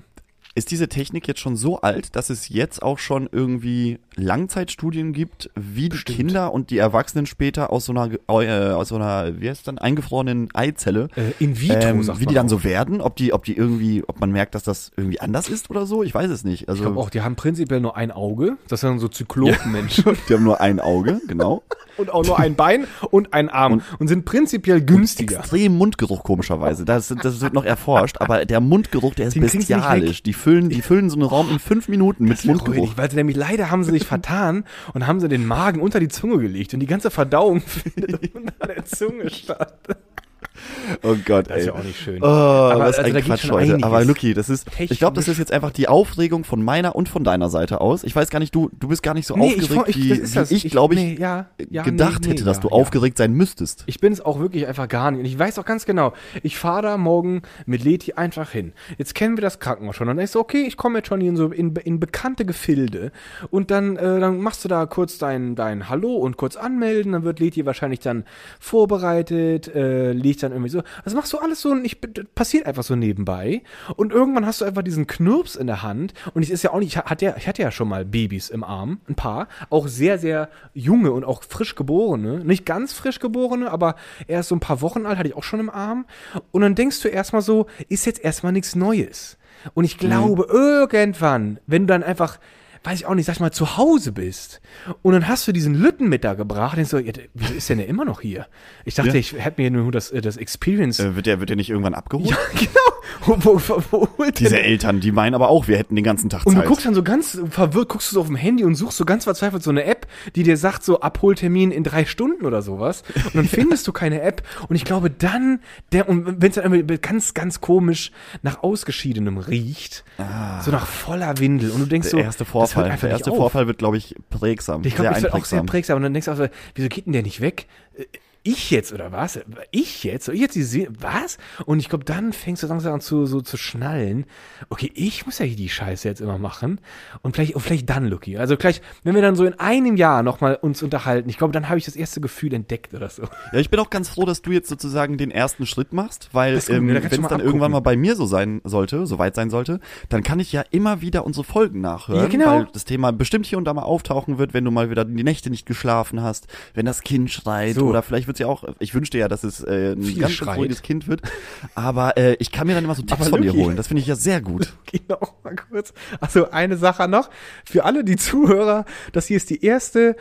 Ist diese Technik jetzt schon so alt, dass es jetzt auch schon irgendwie Langzeitstudien gibt, wie die Kinder und die Erwachsenen später aus so einer, äh, aus so einer, wie heißt es dann, eingefrorenen Eizelle, Äh, in vitro, ähm, wie die dann auch. so werden, ob die, ob die irgendwie, ob man merkt, dass das irgendwie anders ist oder so, ich weiß es nicht. Also Ich glaube auch, die haben prinzipiell nur ein Auge. Das sind so Zyklopenmenschen. die haben nur ein Auge, genau. und auch nur ein Bein und ein Arm und, sind prinzipiell günstiger. Extrem Mundgeruch komischerweise. Das, das wird noch erforscht, aber der Mundgeruch, der ist Den bestialisch. Die füllen, die füllen so einen Raum in fünf Minuten mit Mundgeruch. Weil sie nämlich leider haben sie sich vertan und haben sie den Magen unter die Zunge gelegt und die ganze Verdauung findet unter der Zunge statt. Oh Gott, Das ist ey. ja auch nicht schön. Oh, Aber was also ein Quatsch heute. einiges. Aber Lucky, das ist, ich glaube, das Technisch. ist jetzt einfach die Aufregung von meiner und von deiner Seite aus. Ich weiß gar nicht, du, du bist gar nicht so Nee, ich, aufgeregt, ich, wie, ist wie das. ich, glaube ich, nee, ja, ja, gedacht nee, hätte, dass ja, du aufgeregt sein müsstest. Ich bin es auch wirklich einfach gar nicht. Und ich weiß auch ganz genau, ich fahre da morgen mit Leti einfach hin. Jetzt kennen wir das Krankenhaus schon. Und dann ist so, okay, ich komme jetzt schon in so in, in bekannte Gefilde. Und dann, äh, dann machst du da kurz dein, dein Hallo und kurz anmelden. Dann wird Leti wahrscheinlich dann vorbereitet, äh, liegt dann irgendwie so. Das machst du alles so und ich, passiert einfach so nebenbei. Und irgendwann hast du einfach diesen Knirps in der Hand. Und ich ist ja auch nicht, ich hatte ja, ich hatte ja schon mal Babys im Arm, ein paar. Auch sehr, sehr junge und auch frisch geborene. Nicht ganz frisch geborene, aber erst so ein paar Wochen alt hatte ich auch schon im Arm. Und dann denkst du erstmal so, ist jetzt erstmal nichts Neues. Und ich glaube, irgendwann, wenn du dann einfach weiß ich auch nicht, sag ich mal, zu Hause bist und dann hast du diesen Lütten mit da gebracht, denkst du, ja, wieso ist denn der immer noch hier? Ich dachte, Ja. ich hätte mir nur das, äh, das Experience. Äh, wird, der, wird der nicht irgendwann abgeholt? ja, genau. Wo, wo, wo, wo holt Diese Eltern, die meinen aber auch, wir hätten den ganzen Tag Und Zeit. du guckst dann so ganz verwirrt, guckst du so auf dem Handy und suchst so ganz verzweifelt so eine App, die dir sagt, so Abholtermin in drei Stunden oder sowas. Und dann findest du keine App. Und ich glaube dann, der, und wenn es dann irgendwie ganz, ganz komisch nach Ausgeschiedenem riecht, so nach voller Windel. Und du denkst so, Ah. der erste das Vorfall, der erste. Vorfall wird, glaube ich, prägsam. Ich glaube, das wird auch sehr prägsam. Und dann denkst du auch so, wieso geht denn der nicht weg? Ich jetzt oder was? Ich jetzt? Soll ich jetzt die Se was? Und ich glaube, dann fängst du langsam an zu, so zu schnallen. Okay, ich muss ja hier die Scheiße jetzt immer machen. Und vielleicht, und vielleicht dann, Lucky. Also gleich, wenn wir dann so in einem Jahr nochmal uns unterhalten, ich glaube, dann habe ich das erste Gefühl entdeckt oder so. Ja, ich bin auch ganz froh, dass du jetzt sozusagen den ersten Schritt machst, weil ähm, wenn es dann abgucken. irgendwann mal bei mir so sein sollte, so weit sein sollte, dann kann ich ja immer wieder unsere Folgen nachhören, Ja, genau. weil das Thema bestimmt hier und da mal auftauchen wird, wenn du mal wieder die Nächte nicht geschlafen hast, wenn das Kind schreit So. oder vielleicht wird es ja auch, ich wünschte ja, dass es äh, ein Viel ganz, ganz ruhiges Kind wird, aber äh, ich kann mir dann immer so Tipps Aber von dir Luki- holen, das finde ich ja sehr gut. Genau, mal kurz. Also eine Sache noch. Für alle die Zuhörer, das hier ist die erste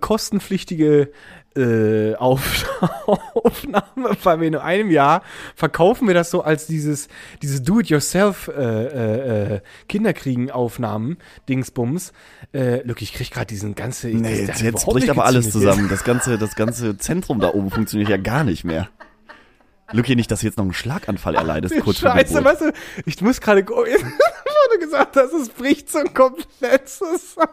kostenpflichtige äh, Auf Aufnahme, weil wir in einem Jahr verkaufen wir das so als dieses, dieses Do-it-yourself äh, äh, äh, Kinderkriegen-Aufnahmen, Dingsbums. Äh, look, ich krieg gerade diesen ganze. Nee, jetzt, jetzt bricht aber alles zusammen. Das ganze, das ganze Zentrum da oben funktioniert ja gar nicht mehr. Lucky, nicht, dass du jetzt noch einen Schlaganfall erleidest, kurz vor Scheiße, weißt du, ich muss gerade, wo du gesagt hast, es bricht so komplett zusammen.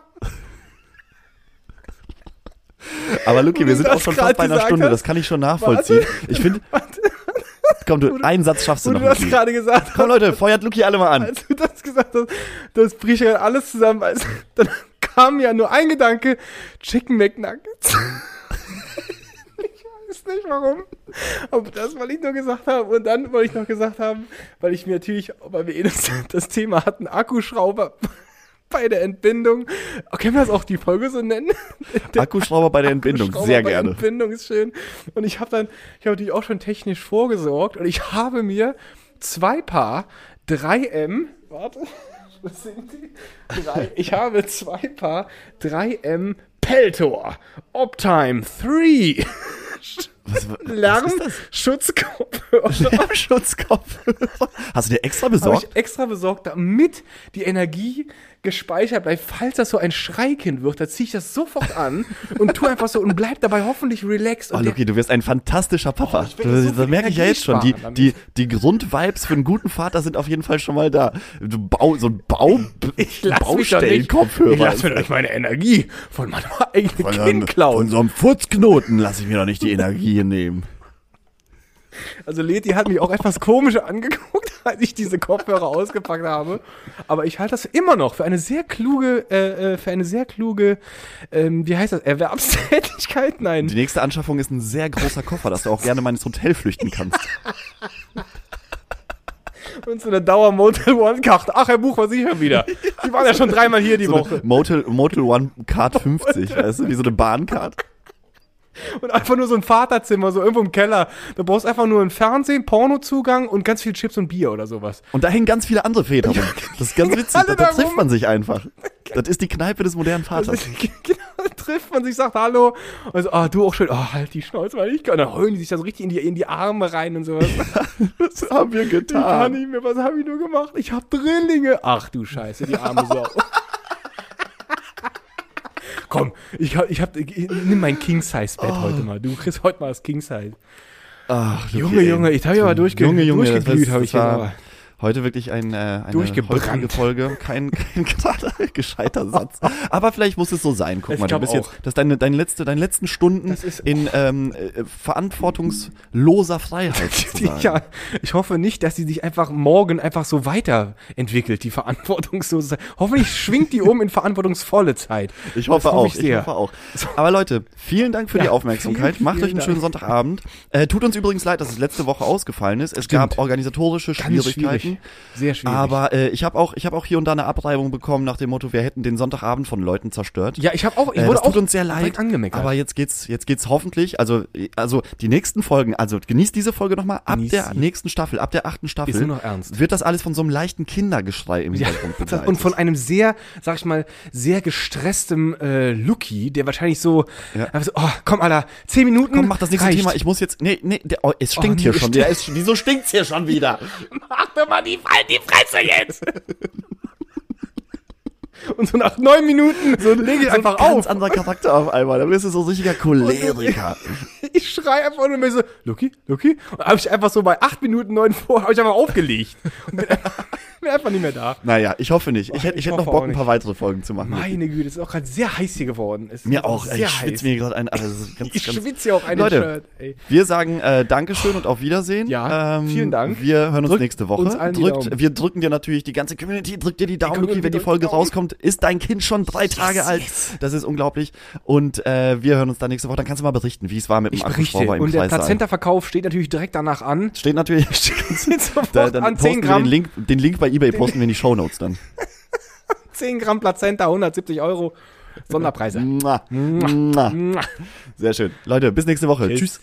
Aber Lucky, Wo wir sind auch schon fast bei einer Stunde, hast. das kann ich schon nachvollziehen. Warte. Ich finde, komm du, einen Satz schaffst du noch, du Lucky. gerade gesagt Komm hast, Leute, feuert Lucky alle mal an. als du das gesagt hast, das bricht ja alles zusammen. Also, dann kam ja nur ein Gedanke, Chicken McNuggets. ich weiß nicht warum. Aber das wollte ich nur gesagt haben. Und dann wollte ich noch gesagt haben, weil ich mir natürlich, weil wir eh das, das Thema hatten, Akkuschrauber bei der Entbindung. Können wir das auch die Folge so nennen? Der Akkuschrauber bei der Entbindung, sehr bei gerne. Entbindung ist schön. Und ich habe dann, ich habe natürlich auch schon technisch vorgesorgt und ich habe mir zwei Paar 3M, warte, was sind die? Drei, ich habe zwei Paar 3M Peltor Optime 3 Was, was Lärmschutzkopfhörer. Lärmschutzkopf. Hast du dir extra besorgt? ich extra besorgt, damit die Energie gespeichert bleibt. Falls das so ein Schreikind wird, da ziehe ich das sofort an und tu einfach so und bleib dabei hoffentlich relaxed. Oh, Lucky, du wirst ein fantastischer Papa. Oh, werde so das das merke ich ja jetzt schon. Die, die, die Grundvibes für einen guten Vater sind auf jeden Fall schon mal da. Du Bau, so ein Bau, Ich lass mich doch nicht, Baustellenkopfhörer. ich lass mir doch nicht meine Energie von meinem eigenen Kind klauen. Von so einem Furzknoten lasse ich mir doch nicht die Energie nehmen. Also Leti hat mich auch etwas komisch angeguckt, als ich diese Kopfhörer ausgepackt habe. Aber ich halte das immer noch für eine sehr kluge, äh, äh, für eine sehr kluge, ähm, wie heißt das, Erwerbstätigkeit? Nein. Die nächste Anschaffung ist ein sehr großer Koffer, dass du auch gerne mal ins Hotel flüchten kannst. Und so eine Dauer-Motel One-Karte. Ach, Herr Buch, was ich schon wieder. Die waren ja schon dreimal hier die So Woche. Motel, Motel One Card 50, weißt du, wie so eine Bahncard. Und einfach nur so ein Vaterzimmer, so irgendwo im Keller. Du brauchst einfach nur ein Fernsehen, Pornozugang und ganz viel Chips und Bier oder sowas. Und da hängen ganz viele andere Väter rum. Das ist ganz witzig, da, da da trifft man sich einfach. Das ist die Kneipe des modernen Vaters. genau, da trifft man sich, sagt Hallo. Also, ah, du auch schön. Ah, halt die Schnauze, weil ich kann. Dann heulen die sich da so richtig in die, in die Arme rein und sowas. Was haben wir Ich kann getan? nicht mehr, was habe ich nur gemacht? Ich hab Drillinge. Ach du Scheiße, die arme Sau. Komm, ich hab, ich hab, ich, nimm mein King-Size-Bett Oh. heute mal. Du kriegst heute mal das King-Size. Ach, Junge. Junge, ich habe ja aber durchge Junge, Junge, durchgeglüht, habe ich war aber. Heute wirklich ein, äh, eine Durchgebrannt. holprige Folge. Kein, kein gerade gescheiter Satz. Aber vielleicht muss es so sein. Guck Ich mal, du bist auch. jetzt, das ist deine, deine letzte, deine letzten Stunden in ähm, äh, verantwortungsloser Freiheit. Ja, ich hoffe nicht, dass sie sich einfach morgen einfach so weiterentwickelt, die verantwortungslose Zeit. Hoffentlich schwingt die um in verantwortungsvolle Zeit. Ich hoffe Das hoffe auch, ich ich, sehr. hoffe auch. Aber Leute, vielen Dank für die Ja, Aufmerksamkeit. vielen, Macht vielen euch einen Dank. schönen Sonntagabend. Äh, tut uns übrigens leid, dass es letzte Woche ausgefallen ist. Es Stimmt. gab organisatorische Schwierigkeiten. Folgen. Sehr schwierig. Aber äh, ich habe auch, ich habe auch hier und da eine Abreibung bekommen nach dem Motto, wir hätten den Sonntagabend von Leuten zerstört. ja, ich habe auch, ich Äh, wurde das tut auch uns sehr leid, angemeckert. aber jetzt geht's, jetzt geht's hoffentlich, also, also die nächsten Folgen, also genießt diese Folge nochmal, ab Genießt der sie. nächsten Staffel, ab der achten Staffel, Ist nur noch ernst. wird das alles von so einem leichten Kindergeschrei im Ja, Hintergrund begleitet. und von einem sehr, sag ich mal, sehr gestresstem äh, Lucky, der wahrscheinlich so, Ja. so, oh, komm, Alter, zehn Minuten. Komm, mach das nächste reicht. Thema. Ich muss jetzt. Nee, nee, der, oh, es stinkt nee, hier schon stinkt. wieder. Es, wieso stinkt's hier schon wieder? Mach doch mal die, halt die Fresse jetzt! Und so nach neun Minuten so leg ich einfach so ein ganz auf. anderer Charakter auf einmal. Da bist du so ein richtiger Choleriker. Ich schrei einfach nur mehr so, Lucky, Lucky. Und habe ich einfach so bei acht Minuten neun vor, habe ich einfach aufgelegt. Und bin, bin einfach nicht mehr da. naja, ich hoffe nicht. Ich, hätte- ich Ich hätte noch Bock, auch ein paar weitere Folgen zu machen. Meine Güte, es ist auch gerade sehr heiß hier geworden. Es Mir auch. Sehr ich schwitze mir gerade ein. Also, ganz, Ich ganz, schwitze hier auf einem Leute, Shirt. Ey. Wir sagen äh, Dankeschön und auf Wiedersehen. Ähm, Ja, vielen Dank. Wir hören uns Drückt nächste Woche. uns Drückt, wir drücken dir natürlich die ganze Community, drückt dir die Daumen, Luki, wenn die Folge die Rauskommt. Ist dein Kind schon drei Tage alt? Das ist unglaublich. Und äh, wir hören uns dann nächste Woche. Dann kannst du mal berichten, wie es war mit dem. Akkuschrauber im Und der. Plazenta-Verkauf steht natürlich direkt danach an. Steht natürlich. Sofort Da, dann an posten 10 wir Gramm, den Link, den Link bei eBay posten wir in die Shownotes dann. 10 Gramm Plazenta, 170 Euro. Sonderpreise. Mua. Mua. Sehr schön. Leute, bis nächste Woche. Tschüss.